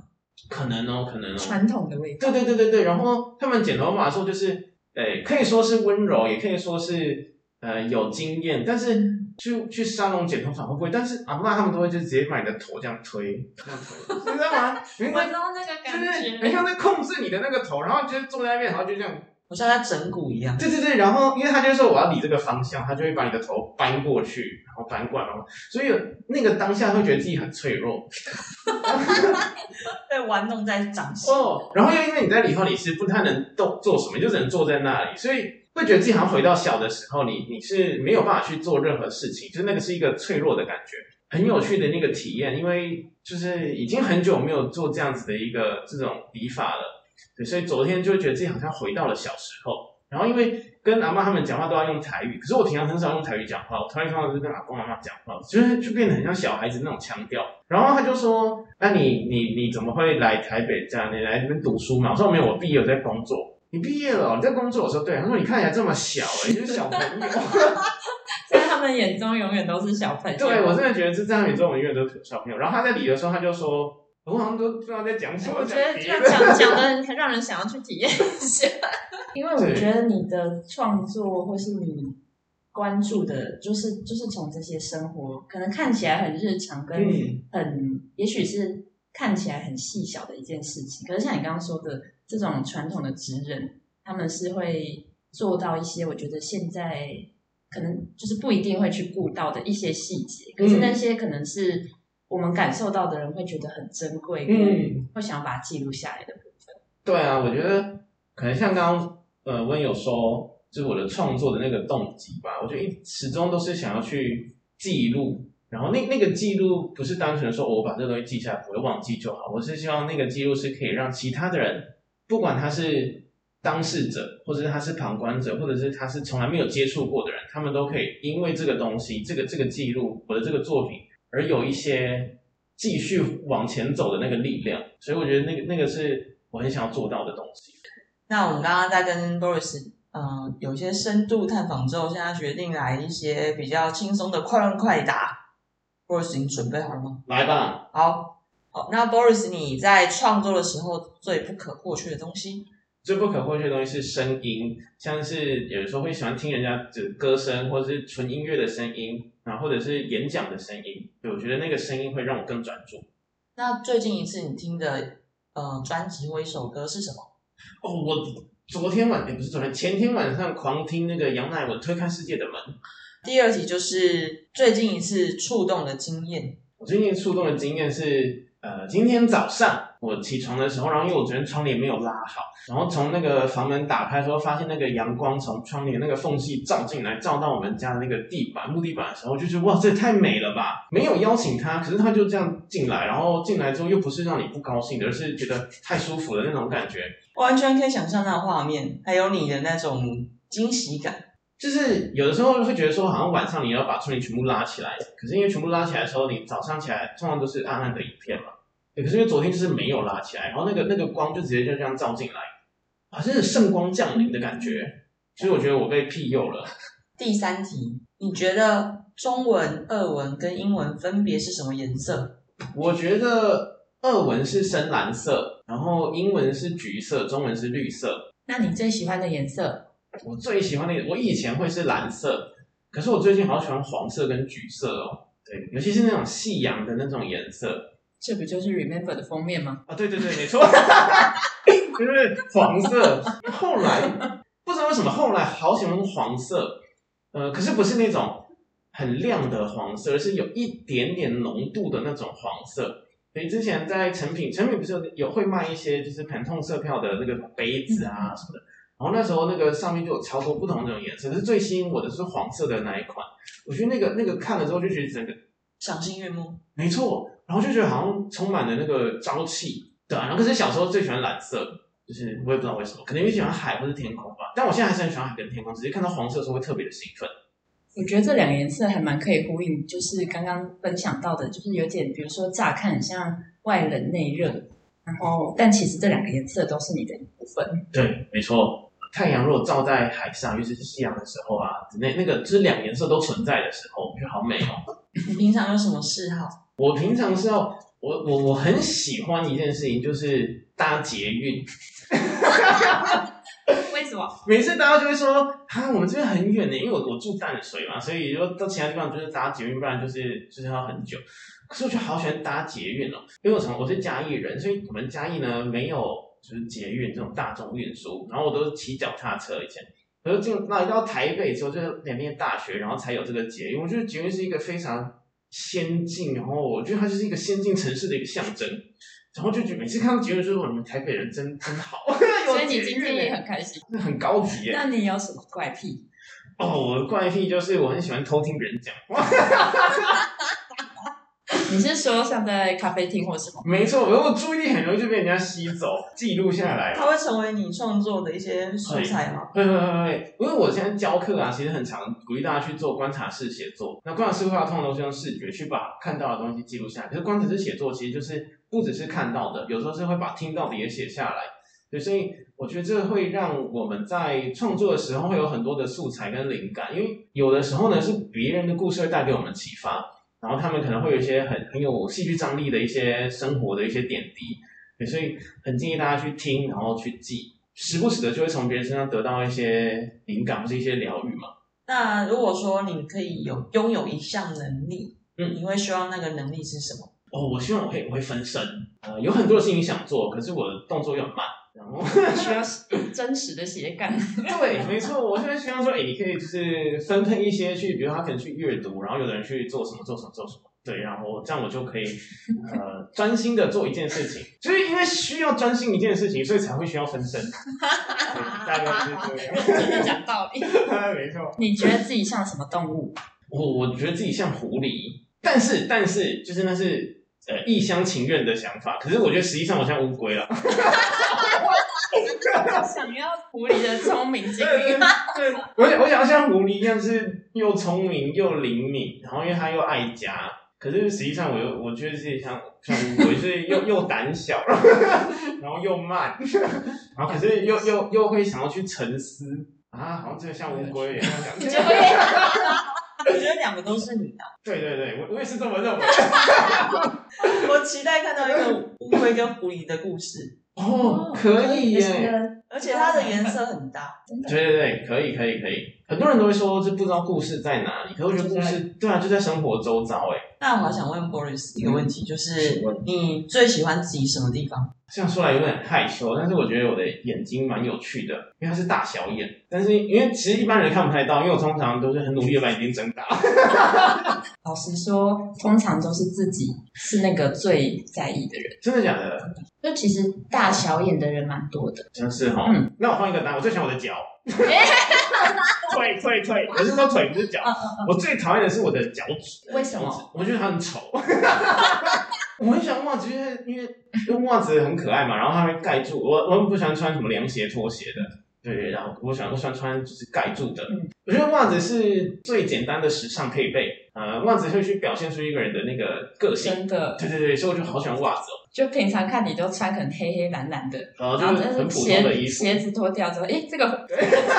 C: 可能哦，可能哦。
B: 传统的味道。
C: 对对对对对。然后他们剪头发的时候就是。对，可以说是温柔，也可以说是呃有经验，但是去去沙龙剪头发会不会？但是阿妈他们都会就直接把你的头这样推，这样推，你知道吗？
B: 我知道那个感觉，
C: 很像在控制你的那个头，然后就是坐在那边，然后就这样。
A: 我像在整蛊一样。
C: 对对对，然后因为他就说我要理这个方向，他就会把你的头搬过去，然后搬过来，所以那个当下会觉得自己很脆弱，
A: 被玩弄在掌心。
C: 哦，然后又因为你在理发，你是不太能动做什么，你就只能坐在那里，所以会觉得自己好像回到小的时候，你你是没有办法去做任何事情，就是那个是一个脆弱的感觉，很有趣的那个体验，因为就是已经很久没有做这样子的一个这种理发了。对，所以昨天就会觉得自己好像回到了小时候，然后因为跟阿妈他们讲话都要用台语，可是我平常很少用台语讲话，我台语通常是跟阿公阿妈讲话，就是就变得很像小孩子那种腔调。然后他就说：“那你你你怎么会来台北这样？你来这边读书嘛？”我说：“没有，我毕业在工作。”你毕业了？你在工作？我说：“对。”他说：“你看起来这么小，哎，就是小朋友。”
B: 在他们眼中永远都是小朋友。
C: 对我真的觉得这在他们眼中永远都是小朋友。然后他在理的时候，他就说。我好像都不知道在讲什么。
B: 我觉得这样讲讲的很让人想要去体验一下，因为我觉得你的创作或是你关注的，就是就是从这些生活，可能看起来很日常，跟很也许是看起来很细小的一件事情。可是像你刚刚说的，这种传统的职人，他们是会做到一些，我觉得现在可能就是不一定会去顾到的一些细节。可是那些可能是。我们感受到的人会觉得很珍贵，嗯，会想要把它记录下来的部分。
C: 对啊，我觉得可能像刚刚呃温有说，就是我的创作的那个动机吧。我觉得一始终都是想要去记录，然后那那个记录不是单纯说我把这个东西记下来不会忘记就好，我是希望那个记录是可以让其他的人，不管他是当事者，或者是他是旁观者，或者是他是从来没有接触过的人，他们都可以因为这个东西，这个这个记录我的这个作品。而有一些继续往前走的那个力量，所以我觉得那个那个是我很想要做到的东西。
A: 那我们刚刚在跟 Boris 嗯、有一些深度探访之后，现在决定来一些比较轻松的快问快答。Boris，你准备好了吗？
C: 来吧，
A: 好，好，那 Boris，你在创作的时候最不可或缺的东西？
C: 最不可或缺的东西是声音，像是有时候会喜欢听人家的歌声，或者是纯音乐的声音，啊，或者是演讲的声音，对我觉得那个声音会让我更专注。
A: 那最近一次你听的呃专辑或一首歌是什么？
C: 哦，我昨天晚，也不是昨天，前天晚上狂听那个杨乃文推开世界的门。
A: 第二题就是最近一次触动的经验。
C: 我最近触动的经验是，呃，今天早上我起床的时候，然后因为我昨天窗帘没有拉好，然后从那个房门打开的时候，发现那个阳光从窗帘那个缝隙照进来，照到我们家的那个地板木地板的时候，就觉得哇，这也太美了吧！没有邀请他，可是他就这样进来，然后进来之后又不是让你不高兴的，而是觉得太舒服的那种感觉。
A: 完全可以想象那画面，还有你的那种惊喜感。
C: 就是有的时候会觉得说，好像晚上你要把窗帘全部拉起来，可是因为全部拉起来的时候，你早上起来通常都是暗暗的一片嘛。对可是因为昨天就是没有拉起来，然后那个那个光就直接就这样照进来，好像是圣光降临的感觉。所以我觉得我被庇佑了。
A: 第三题，你觉得中文、俄文跟英文分别是什么颜色？
C: 我觉得俄文是深蓝色，然后英文是橘色，中文是绿色。
B: 那你最喜欢的颜色？
C: 我最喜欢的，我以前会是蓝色，可是我最近好喜欢黄色跟橘色哦。对，尤其是那种夕阳的那种颜色。
B: 这不就是 Remember 的封面吗？
C: 啊，对对对，没错，就是黄色。后来不知道为什么，后来好喜欢黄色，呃，可是不是那种很亮的黄色，而是有一点点浓度的那种黄色。所以之前在成品，成品不是有有会卖一些就是疼痛色票的那个杯子啊什么的，然后那时候那个上面就有超多不同的那种颜色，可是最吸引我的是黄色的那一款。我觉得那个那个看了之后就觉得整个
A: 赏心悦目。
C: 没错，然后就觉得好像充满了那个朝气，对啊。然后可是小时候最喜欢蓝色，就是我也不知道为什么，可能因为喜欢海或是天空吧。但我现在还是很喜欢海跟天空，只是看到黄色的时候会特别的兴奋。
B: 我觉得这两个颜色还蛮可以呼应，就是刚刚分享到的，就是有点，比如说乍看很像外冷内热，然后但其实这两个颜色都是你的一部分。
C: 对，没错。太阳如果照在海上，尤其是夕阳的时候啊，那那个就是两颜色都存在的时候，我觉得好美哦。
A: 你平常有什么嗜好？
C: 我平常是要我我我很喜欢一件事情，就是搭捷运。
B: 为什么？
C: 每次大家就会说啊，我们这边很远呢，因为我我住淡水嘛，所以说到其他地方就是搭捷运，不然就是就是要很久。可是我就好喜欢搭捷运哦，因为我从我是嘉义人，所以我们嘉义呢没有就是捷运这种大众运输，然后我都是骑脚踏车以前。可是进那一到台北之后，就是两边大学，然后才有这个捷运。我觉得捷运是一个非常先进，然后我觉得它就是一个先进城市的一个象征。然后就觉得每次看到捷运，就说你们台北人真真好。
B: 所以你今天也很开心。
C: 那很高级耶。
B: 那你有什么怪癖？
C: 哦，我的怪癖就是我很喜欢偷听别人讲话。
B: 你是说像在咖啡厅或什么？
C: 没错，我注意力很容易就被人家吸走，记录下来。
A: 它会成为你创作的一些素材吗？
C: 会会会会，因为我现在教课啊，其实很常鼓励大家去做观察式写作。那观察式绘画通常都是用视觉去把看到的东西记录下来，可是观察式写作其实就是不只是看到的，有时候是会把听到的也写下来。对，所以我觉得这会让我们在创作的时候会有很多的素材跟灵感，因为有的时候呢是别人的故事会带给我们启发，然后他们可能会有一些很很有戏剧张力的一些生活的一些点滴，对，所以很建议大家去听，然后去记，时不时的就会从别人身上得到一些灵感或是一些疗愈嘛。
A: 那如果说你可以有拥有一项能力，
C: 嗯
A: 你会希望那个能力是什么？
C: 哦，我希望我可以我会分身，呃，有很多的事情想做，可是我的动作又很慢，然后。
B: 需要 真实的写感。
C: 对，没错，我现在希望说，哎，你可以就是分配一些去，比如他可能去阅读，然后有的人去做什么做什么做什么，对，然后这样我就可以呃专心的做一件事情，就是因为需要专心一件事情，所以才会需要分身，对大概是这样，
B: 真的讲道理。
C: 没错。
B: 你觉得自己像什么动物？
C: 我我觉得自己像狐狸，但是但是就是那是呃一厢情愿的想法，可是我觉得实际上我像乌龟了。
B: 想要狐狸的聪明精
C: 对对
B: 灵。
C: 对，我想我想要像狐狸一样是又聪明又灵敏，然后因为它又爱家，可是实际上我又我觉得自己像像乌龟，是又又胆小，然后又慢，然后可是又又又会想要去沉思，啊，好像真的像乌龟一样
A: 我觉得两个都是你啊！
C: 对对对，我我也是这么认为。
A: 我期待看到一个乌龟跟狐狸的故事，
C: 哦，可以耶。
A: 而且它的颜色很大。
C: 对对对，可以可以 可以。很多人都会说，这不知道故事在哪里，可是我觉得故事，对啊，就在生活周遭哎。
A: 那我还想问 Boris 一个问题，就是你最喜欢自己什么地方？
C: 这样说来有点害羞，但是我觉得我的眼睛蛮有趣的，因为它是大小眼。但是因为其实一般人看不太到，因为我通常都是很努力的把眼睛睁大。
B: 老实说，通常都是自己是那个最在意的人。
C: 真的假的？
B: 就其实大小眼的人蛮多的。
C: 真是哈。
B: 嗯
C: 那我换一个答案，我最喜欢我的脚。腿腿腿，我是说腿不是脚。我最讨厌的是我的脚趾。
B: 为什么？
C: 我觉得它很丑。我很喜欢袜子，因为因为因为袜子很可爱嘛，然后它会盖住我。我很不喜欢穿什么凉鞋、拖鞋的。对，然后我喜欢我喜欢穿就是盖住的。
B: 嗯
C: 我觉得袜子是最简单的时尚配备。呃，袜子会去表现出一个人的那个个性。
B: 真的，
C: 对对对，所以我就好喜欢袜子哦。
B: 就平常看你都穿可能黑黑蓝蓝的，
C: 然后就是很普
B: 但是鞋
C: 通的衣服。
B: 鞋子脱掉之后，哎，这个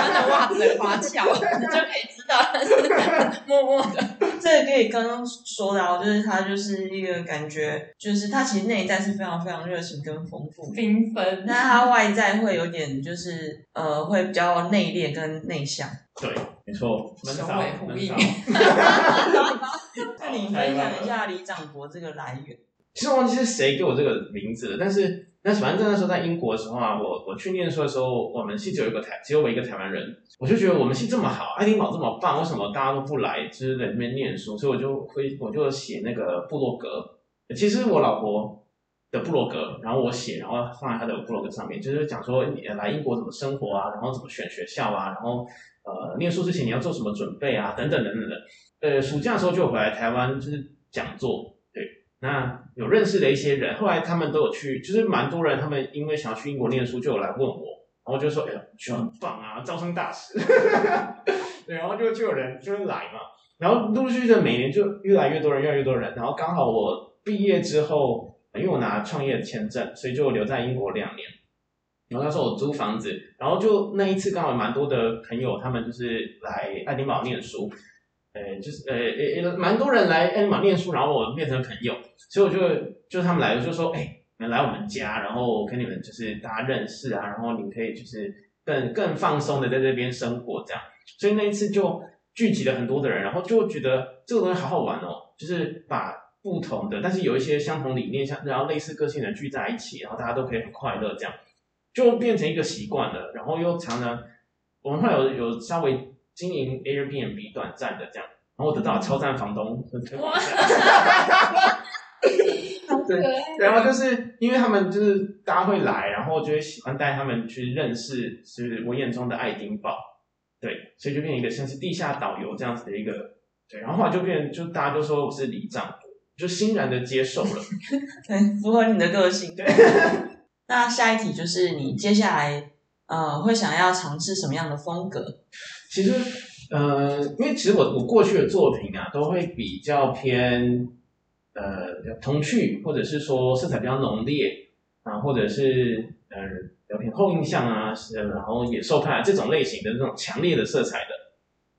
B: 穿的袜子很花俏，你就可以知道他是默默的。
A: 这个可以刚刚说到，就是他就是一个感觉，就是他其实内在是非常非常热情跟丰富，
B: 缤纷。
A: 那他外在会有点就是呃会比较内敛跟内向。
C: 对，没错，闷
B: 首
C: 骚
B: 尾呼应
C: 闷骚。
A: 那你分享一下李长博这个来源？
C: 其实忘记是谁给我这个名字了，但是但是反正那时候在英国的时候啊，我我去念书的时候，我们系只有一个台，只有我一个台湾人，我就觉得我们系这么好，爱丁堡这么棒，为什么大家都不来，就是在那边念书？所以我就会我就写那个部落格，其实我老婆的部落格，然后我写，然后放在她的部落格上面，就是讲说你来英国怎么生活啊，然后怎么选学校啊，然后呃念书之前你要做什么准备啊，等等等等的。呃，暑假的时候就回来台湾，就是讲座，那有认识的一些人，后来他们都有去，就是蛮多人，他们因为想要去英国念书，就有来问我，然后就说，哎呀，学校很棒啊，招生大使，对，然后就就有人就会来嘛，然后陆陆续续的每年就越来越多人，越来越多人，然后刚好我毕业之后，因为我拿创业签证，所以就留在英国两年。然后那时候我租房子，然后就那一次刚好蛮多的朋友，他们就是来爱丁堡念书，呃，就是呃呃呃，蛮多人来爱丁堡念书，然后我变成朋友，所以我就就他们来，了就说，哎，你们来我们家，然后跟你们就是大家认识啊，然后你们可以就是更更放松的在这边生活这样，所以那一次就聚集了很多的人，然后就觉得这个东西好好玩哦，就是把不同的，但是有一些相同理念，像然后类似个性的聚在一起，然后大家都可以很快乐这样。就变成一个习惯了，然后又常常，我们会有有稍微经营 Airbnb 短暂的这样，然后我得到了超赞房东，
B: 哇
C: 对，然后就是因为他们就是大家会来，然后就会喜欢带他们去认识，就是我眼中的爱丁堡，对，所以就变成一个像是地下导游这样子的一个，对，然后后来就变就大家都说我是里长，就欣然的接受了，
A: 对，符合你的个性。对。那下一题就是你接下来呃会想要尝试什么样的风格？
C: 其实，呃，因为其实我我过去的作品啊，都会比较偏呃童趣，或者是说色彩比较浓烈啊，或者是呃比较偏后印象啊，然后野兽派啊这种类型的这种强烈的色彩的。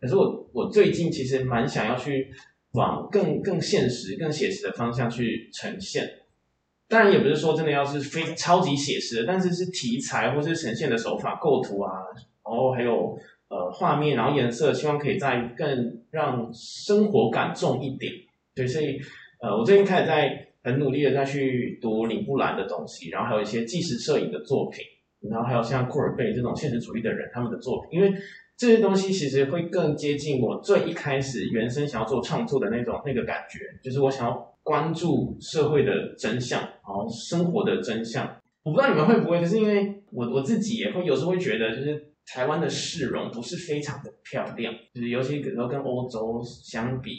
C: 可是我我最近其实蛮想要去往更更现实、更写实的方向去呈现。当然也不是说真的要是非超级写实，但是是题材或是呈现的手法、构图啊，然后还有呃画面，然后颜色，希望可以再更让生活感重一点。对，所以呃，我最近开始在很努力的再去读林布兰的东西，然后还有一些纪实摄影的作品，然后还有像库尔贝这种现实主义的人他们的作品，因为这些东西其实会更接近我最一开始原生想要做创作的那种那个感觉，就是我想要关注社会的真相，然后生活的真相。我不知道你们会不会，可是因为我我自己也会有时候会觉得，就是台湾的市容不是非常的漂亮，就是尤其比如说跟欧洲相比，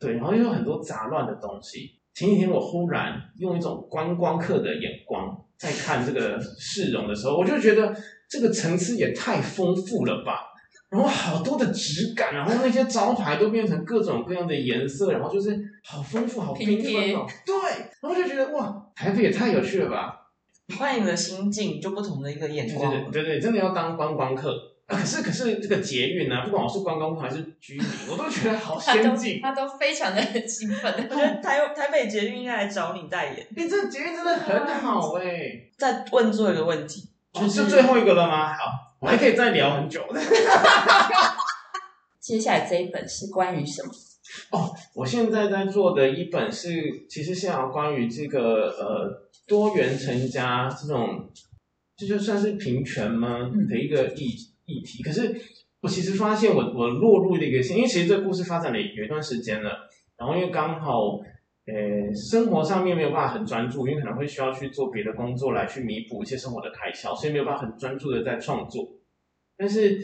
C: 对，然后又有很多杂乱的东西。前几天我忽然用一种观光客的眼光在看这个市容的时候，我就觉得这个层次也太丰富了吧。然后好多的质感，然后那些招牌都变成各种各样的颜色，然后就是好丰富、好缤纷哦。对，然后就觉得哇，台北也太有趣了吧！
A: 换你的心境，就不同的一个眼
C: 对
A: 光。
C: 对对对对，真的要当观光客。啊可是可是这个捷运呢、不管我是观光客还是居民，我都觉得好先进。
B: 他都非常的 兴奋。
A: 我觉得台台北捷运应该来找你代言。
C: 哎、这捷运真的很好哎、
A: 再问最后一个问题，
C: 就
A: 就是
C: 是最后一个了吗？好，我还可以再聊很久。
B: 接下来这一本是关于什么？
C: 哦我现在在做的一本是，其实是要关于这个呃多元成家这种，这就算是平权吗
B: 嗯
C: 的一个议议题。可是我其实发现我我落入了一个，因为其实这个故事发展了有一段时间了，然后因为刚好呃生活上面没有办法很专注，因为可能会需要去做别的工作来去弥补一些生活的开销，所以没有办法很专注的在创作。但是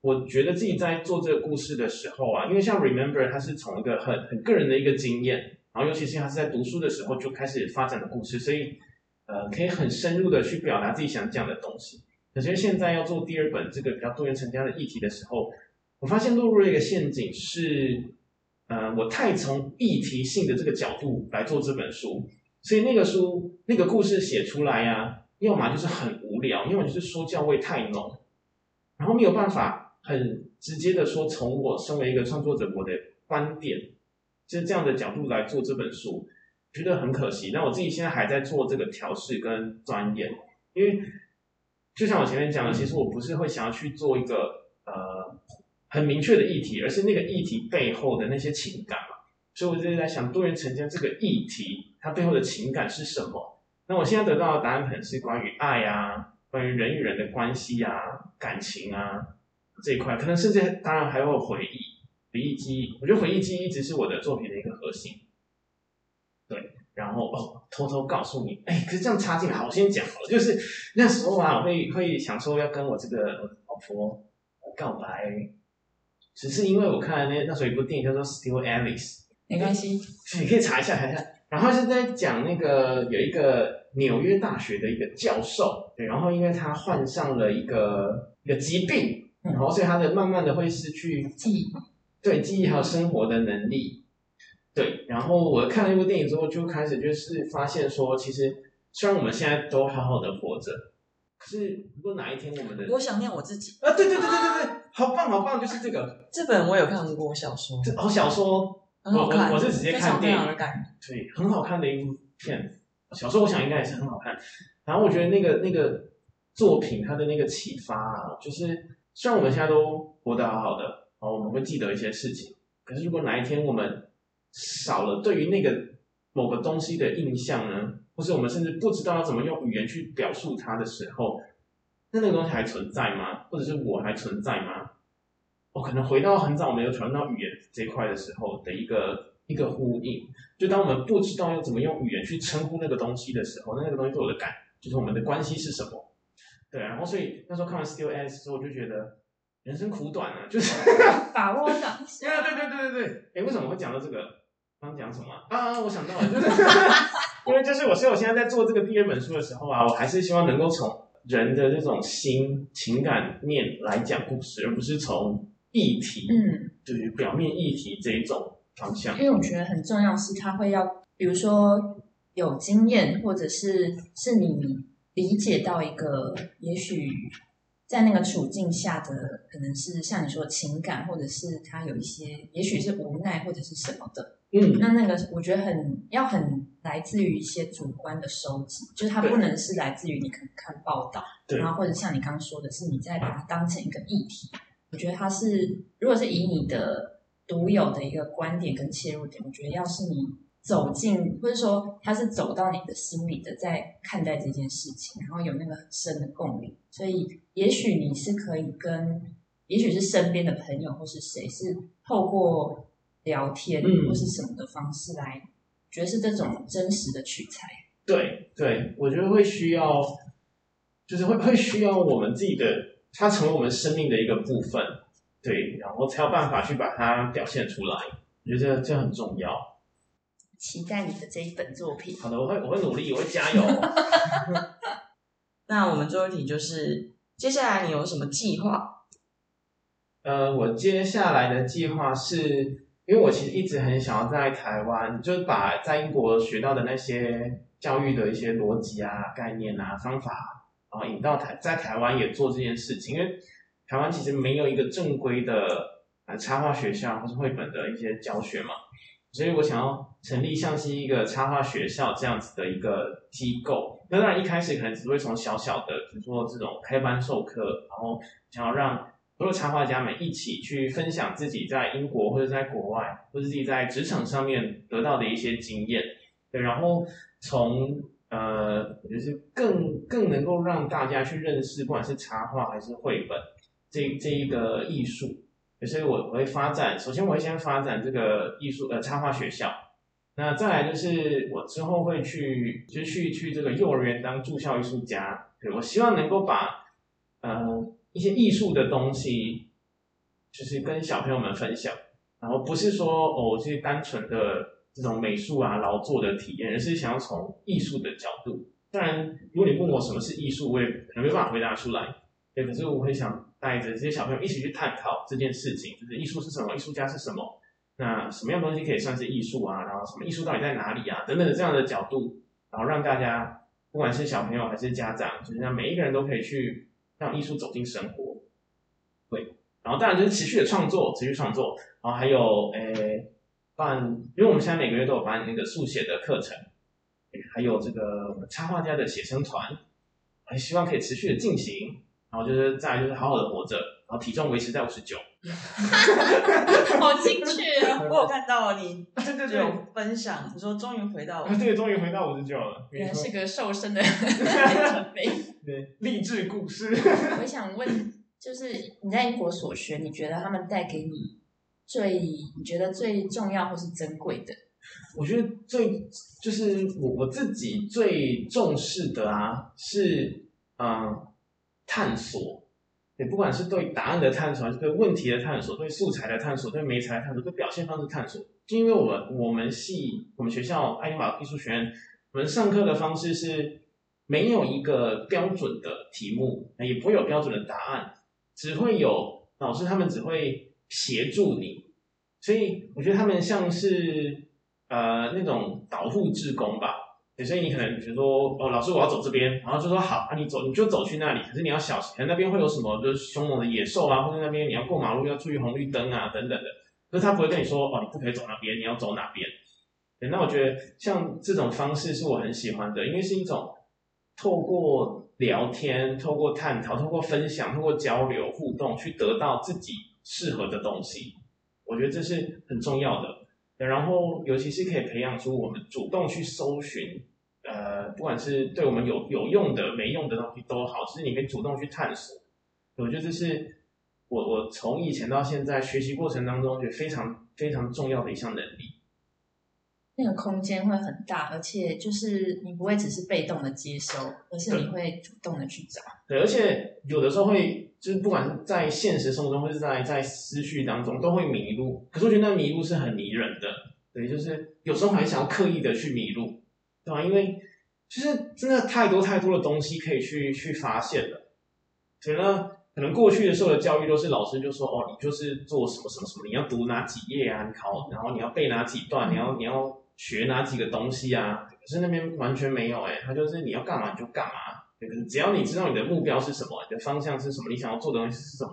C: 我觉得自己在做这个故事的时候啊，因为像 Remember，它是从一个很很个人的一个经验，然后尤其是他是在读书的时候就开始发展的故事，所以呃可以很深入的去表达自己想讲的东西。可是现在要做第二本这个比较多元成家的议题的时候，我发现落入了一个陷阱是，呃，我太从议题性的这个角度来做这本书，所以那个书那个故事写出来呀、要么就是很无聊，要么就是说教味太浓，然后没有办法很直接的说从我身为一个创作者我的观点，就是这样的角度来做这本书，觉得很可惜。那我自己现在还在做这个调试跟钻研，因为就像我前面讲的，其实我不是会想要去做一个呃很明确的议题，而是那个议题背后的那些情感嘛。所以我就在想，多元成家这个议题，它背后的情感是什么？那我现在得到的答案可能是关于爱啊，关于人与人的关系啊、感情啊这一块，可能甚至当然还有回忆、回忆记忆。我觉得回忆记忆一直是我的作品的一个核心。对，然后哦，偷偷告诉你，哎，可是这样插进来，好，我先讲好了，就是那时候啊，我会会想说要跟我这个老婆告白，只是因为我看了那那时候有一部电影叫做《Still Alice》。
B: 没关系，
C: 你可以查一下，查一下。然后是在讲那个有一个纽约大学的一个教授，对，然后因为他患上了一个一个疾病，
B: 嗯
C: 然后所以他的慢慢的会失去
B: 记忆
C: 对记忆还有生活的能力，对。然后我看了那部电影之后，就开始就是发现说，其实虽然我们现在都好好的活着，可是如果哪一天我们的
A: 我想念我自己。
C: 啊，对对对对对对，好棒好棒，就是这个
A: 这本我有看过小说，
C: 这哦小说，
A: 很好看，
C: 我我是直接看电影。对，很好看的一部片。小说我想应该也是很好看。然后我觉得那个那个作品它的那个启发啊，就是虽然我们现在都活得好好的，哦我们会记得一些事情，可是如果哪一天我们少了对于那个某个东西的印象呢，或是我们甚至不知道要怎么用语言去表述它的时候，那那个东西还存在吗？或者是我还存在吗？我可能回到很早我们有讨论到语言这块的时候的一个一个呼应，就当我们不知道要怎么用语言去称呼那个东西的时候，那那个东西对我的感，就是我们的关系是什么？对，然后所以那时候看完《Still As》之后，我就觉得人生苦短啊，就是，
B: 把握当
C: 对
B: 下。
C: 对对对对对，哎，为什么会讲到这个？刚讲什么啊？啊，我想到了，就是 因为就是我，所以我现在在做这个第二本书的时候啊，我还是希望能够从人的这种心情感面来讲故事，而不是从议题，
B: 嗯，
C: 就是表面议题这一种方向
B: 因。为我觉得很重要是，他会要，比如说有经验，或者是是你理解到一个，也许在那个处境下的，可能是像你说的情感，或者是他有一些，也许是无奈或者是什么的。
C: 嗯，
B: 那那个我觉得很要很来自于一些主观的收集，就是它不能是来自于你可能看报道，
C: 对
B: 然后或者像你刚刚说的是你在把它当成一个议题。我觉得它是，如果是以你的独有的一个观点跟切入点，我觉得要是你走进，或者说他是走到你的心里的，在看待这件事情，然后有那个很深的共鸣，所以也许你是可以跟，也许是身边的朋友或是谁，是透过聊天
C: 嗯
B: 或是什么的方式来，觉得是这种真实的取材。
C: 对对，我觉得会需要，就是会 会需要我们自己的，它成为我们生命的一个部分，对，然后才有办法去把它表现出来。我觉得这这很重要。
B: 期待你的这一本作品。
C: 好的，我会我会努力，我会加油。
A: 那我们最后一题就是，接下来你有什么计划？
C: 呃，我接下来的计划是，因为我其实一直很想要在台湾，就是把在英国学到的那些教育的一些逻辑啊、概念啊、方法，然后引到台在台湾也做这件事情。因为台湾其实没有一个正规的呃插画学校或是绘本的一些教学嘛，所以我想要成立像是一个插画学校这样子的一个机构。那当然一开始可能只会从小小的，比如说这种开班授课，然后想要让所有插画家们一起去分享自己在英国或者在国外，或者自己在职场上面得到的一些经验。对，然后从呃，就是更更能够让大家去认识，不管是插画还是绘本这这一个艺术，所以我我会发展。首先，我会先发展这个艺术呃插画学校。那再来就是我之后会去，就去去这个幼儿园当住校艺术家。对我希望能够把呃一些艺术的东西，就是跟小朋友们分享，然后不是说哦，就是单纯的。这种美术啊劳作的体验，而是想要从艺术的角度。当然，如果你问我什么是艺术，我也可能没办法回答出来。对，可是我会想带着这些小朋友一起去探讨这件事情，就是艺术是什么，艺术家是什么，那什么样东西可以算是艺术啊？然后什么艺术到底在哪里啊？等等的这样的角度，然后让大家不管是小朋友还是家长，就是让每一个人都可以去让艺术走进生活。对，然后当然就是持续的创作，持续创作，然后还有诶。办，因为我们现在每个月都有办那个速写的课程，还有这个插画家的写生团，还希望可以持续的进行。然后就是再就是好好的活着，然后体重维持在五十九。
B: 好精确
A: 啊！我有看到你
C: 对对对
A: 分享，你说终于回到
C: 对，终于回到五十九了。
B: 原来是个瘦身的
C: 对励志故事。
B: 我想问，就是你在英国所学，你觉得他们带给你？最你觉得最重要或是珍贵的？
C: 我觉得最就是我我自己最重视的啊，是嗯探索，也不管是对答案的探索，还是对问题的探索，对素材的探索，对媒材的探索，对表现方式探索。就因为我我们系我们学校爱丁堡艺术学院，我们上课的方式是没有一个标准的题目，也不会有标准的答案，只会有老师他们只会。协助你，所以我觉得他们像是呃那种导护志工吧。所以你可能比如说哦，老师我要走这边，然后就说好啊，你走你就走去那里，可是你要小心，可能那边会有什么就是凶猛的野兽啊，或者那边你要过马路要注意红绿灯啊等等的。可是他不会跟你说哦，你不可以走那边，你要走哪边。对那我觉得像这种方式是我很喜欢的，因为是一种透过聊天、透过探讨、透过分享、透过交流互动去得到自己。适合的东西，我觉得这是很重要的。然后，尤其是可以培养出我们主动去搜寻，呃，不管是对我们有有用的、没用的东西都好，其实你可以主动去探索。我觉得这是我我从以前到现在学习过程当中，觉得非常非常重要的一项能力。
B: 那个空间会很大，而且就是你不会只是被动的接收，而是你会主动的去找。
C: 对，而且有的时候会。就是不管是在现实生活中，或是在在思绪当中，都会迷路。可是我觉得那迷路是很迷人的，对，就是有时候还想要刻意的去迷路，对吧？因为其实真的太多太多的东西可以去去发现了。所以呢，可能过去的时候的教育都是老师就说，哦，你就是做什么什么什么，你要读哪几页啊？你考，然后你要背哪几段？你要你要学哪几个东西啊？可是那边完全没有，哎，他就是你要干嘛你就干嘛。只要你知道你的目标是什么，你的方向是什么，你想要做的东西是什么，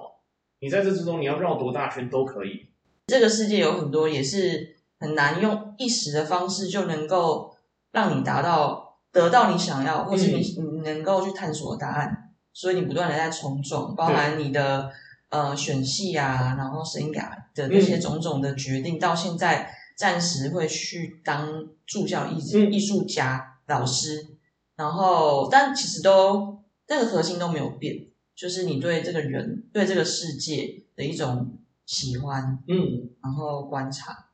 C: 你在这之中你要绕多大圈都可以。
A: 这个世界有很多也是很难用一时的方式就能够让你达到得到你想要，或是你你能够去探索答案。所以你不断的在从众，包含你的呃选系啊，然后生涯的那些种种的决定，到现在暂时会去当助教艺艺术家老师。然后，但其实都那个核心都没有变，就是你对这个人、对这个世界的一种喜欢，
C: 嗯，
A: 然后观察。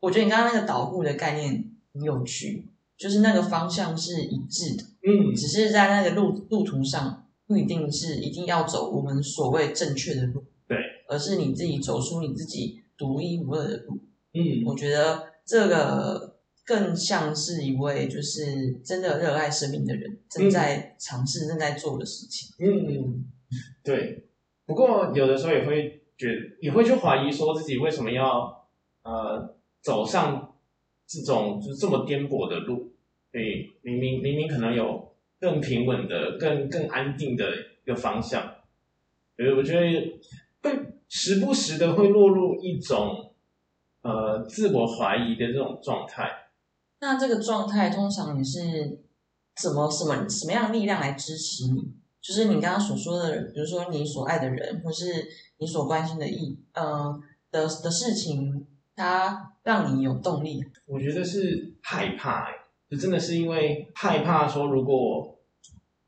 A: 我觉得你刚刚那个导护的概念很有趣，就是那个方向是一致的，
C: 嗯，
A: 只是在那个路路途上不一定是一定要走我们所谓正确的路，
C: 对，
A: 而是你自己走出你自己独一无二的路，
C: 嗯，
A: 我觉得这个。更像是一位就是真的热爱生命的人正在尝试正在做的事情。
C: 嗯，对。不过有的时候也会觉也会去怀疑，说自己为什么要呃走上这种就是这么颠簸的路？对，明明明明可能有更平稳的、更更安定的一个方向。呃，我觉得会时不时的会落入一种呃自我怀疑的这种状态。
A: 那这个状态通常你是怎么什么什么样的力量来支持你？就是你刚刚所说的，比如说你所爱的人，或是你所关心的意，呃的的事情，它让你有动力。
C: 我觉得是害怕、欸，就真的是因为害怕说，如果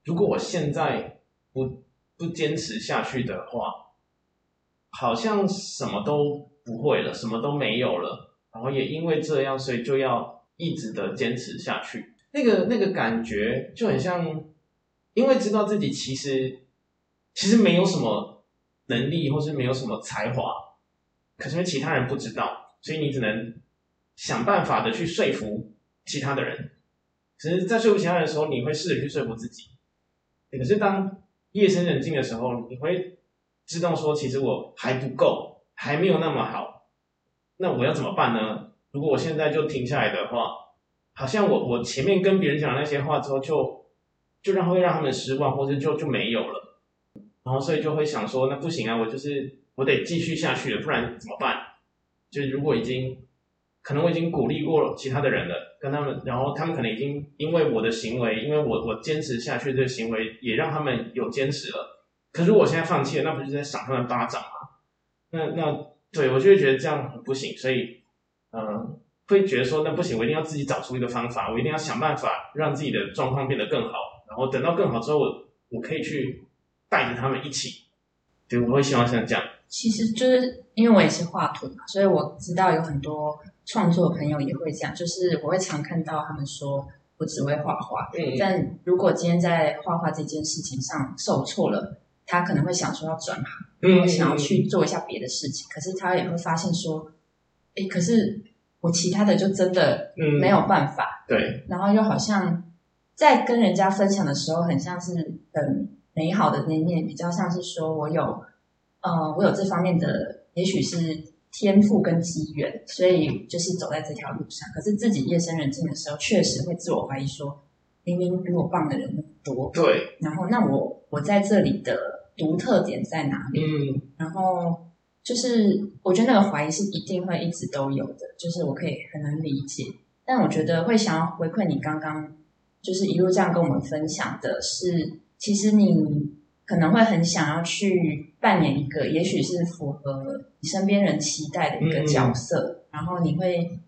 C: 如果我现在不不坚持下去的话，好像什么都不会了，什么都没有了，然后也因为这样，所以就要一直的坚持下去。那个那个感觉就很像，因为知道自己其实其实没有什么能力，或是没有什么才华，可是因为其他人不知道，所以你只能想办法的去说服其他的人。只是在说服其他人的时候，你会试着去说服自己。可是当夜深人静的时候，你会知道说，其实我还不够，还没有那么好。那我要怎么办呢？如果我现在就停下来的话，好像我我前面跟别人讲那些话之后就，就让会让他们失望，或者就就没有了。然后所以就会想说，那不行啊，我就是我得继续下去了，不然怎么办？就如果已经可能我已经鼓励过其他的人了，跟他们，然后他们可能已经因为我的行为，因为我我坚持下去这个行为，也让他们有坚持了。可是我现在放弃了，那不是在赏他们巴掌吗？那那对我就会觉得这样很不行，所以嗯、呃会觉得说那不行，我一定要自己找出一个方法，我一定要想办法让自己的状况变得更好，然后等到更好之后，我我可以去带着他们一起。对，我会希望像这样。
B: 其实就是因为我也是画图嘛，所以我知道有很多创作朋友也会这样，就是我会常看到他们说我只会画画，
C: 嗯
B: 但如果今天在画画这件事情上受挫了，他可能会想说要转行，
C: 嗯
B: 我想要去做一下别的事情，可是他也会发现说，诶，可是我其他的就真的
C: 嗯。
B: 没有办法，
C: 对，
B: 然后又好像在跟人家分享的时候，很像是很美好的那一面，比较像是说我有，呃，我有这方面的，也许是天赋跟机缘，所以就是走在这条路上。可是自己夜深人静的时候，确实会自我怀疑说，明明比我棒的人那么多，
C: 对，
B: 然后那我我在这里的独特点在哪里？
C: 嗯。
B: 然后就是我觉得那个怀疑是一定会一直都有的，就是我可以很能理解，但我觉得会想要回馈你刚刚就是一路这样跟我们分享的是，其实你可能会很想要去扮演一个，也许是符合你身边人期待的一个角色，然后你会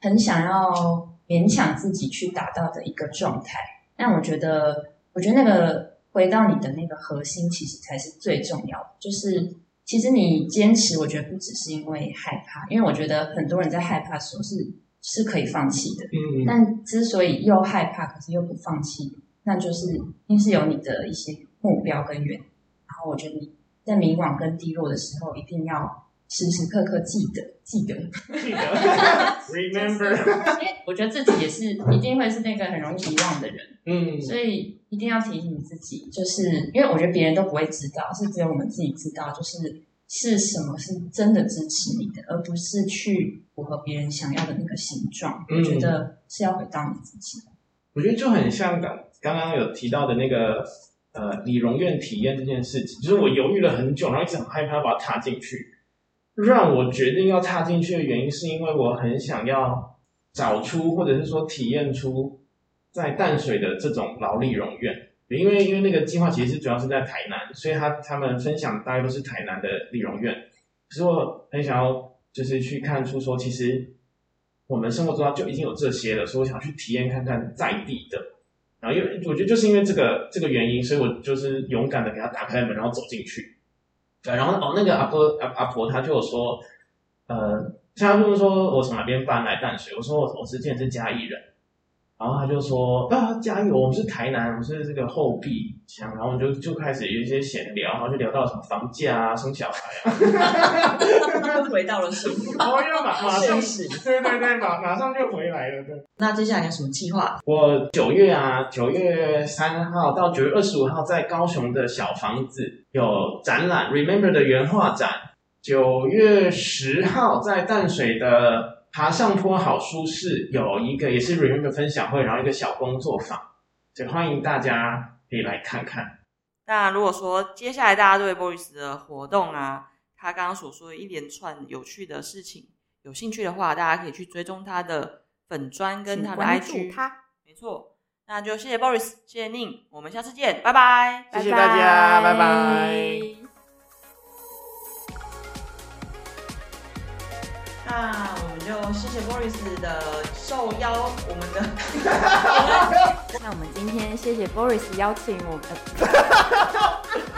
B: 很想要勉强自己去达到的一个状态。但我觉得，我觉得那个回到你的那个核心，其实才是最重要的。就是其实你坚持，我觉得不只是因为害怕，因为我觉得很多人在害怕的时候是是可以放弃的。
C: 嗯
B: 但之所以又害怕，可是又不放弃，那就是一定是有你的一些目标跟远。然后我觉得你在迷惘跟低落的时候，一定要时时刻刻记得记得。
C: 记得 remember，
B: 因为我觉得自己也是一定会是那个很容易遗忘的人，
C: 嗯
B: 所以一定要提醒自己，就是因为我觉得别人都不会知道，是只有我们自己知道，就是是什么是真的支持你的，而不是去符合别人想要的那个形状。
C: 嗯
B: 我觉得是要回到你自己。
C: 我觉得就很像刚刚刚有提到的那个呃理容院体验这件事情，就是我犹豫了很久，然后一直很害怕把它踏进去。让我决定要踏进去的原因，是因为我很想要找出，或者是说体验出在淡水的这种劳力容院。因为因为那个计划其实主要是在台南，所以他他们分享大概都是台南的理容院。可是我很想要就是去看出说，其实我们生活中就已经有这些了，所以我想去体验看看在地的。然后因为我觉得就是因为这个这个原因，所以我就是勇敢的给他打开门，然后走进去。对，然后哦，那个阿婆阿阿婆她就有说，呃，她就是说我从哪边搬来淡水，我说我我之前是嘉义人，然后他就说啊嘉义，我们是台南，我们是这个后壁乡，然后我们就就开始有一些闲聊，然后就聊到什么房价啊、生小孩啊，
A: 又 回到了生活。
C: 然后又马马上
A: 现实
C: 对对对，马马上就回来了，对。
A: 那接下来有什么计划？
C: 我九月啊，九月三号到九月二十五号在高雄的小房子有展览，Remember 的原画展。九月十号在淡水的爬上坡好舒适有一个也是 Remember 分享会，然后一个小工作坊，所以欢迎大家可以来看看。
A: 那如果说接下来大家对 Boris 的活动啊，他刚刚所说的一连串有趣的事情有兴趣的话，大家可以去追踪他的粉砖跟他的
D: 请关注
A: IG。
D: 他，
A: 没错，那就谢谢 Boris，谢谢宁，我们下次见，拜拜。
C: 谢谢大家拜拜
A: 那我们就谢谢 Boris 的受邀，我们的
D: 那我们今天谢谢 Boris 邀请我们。呃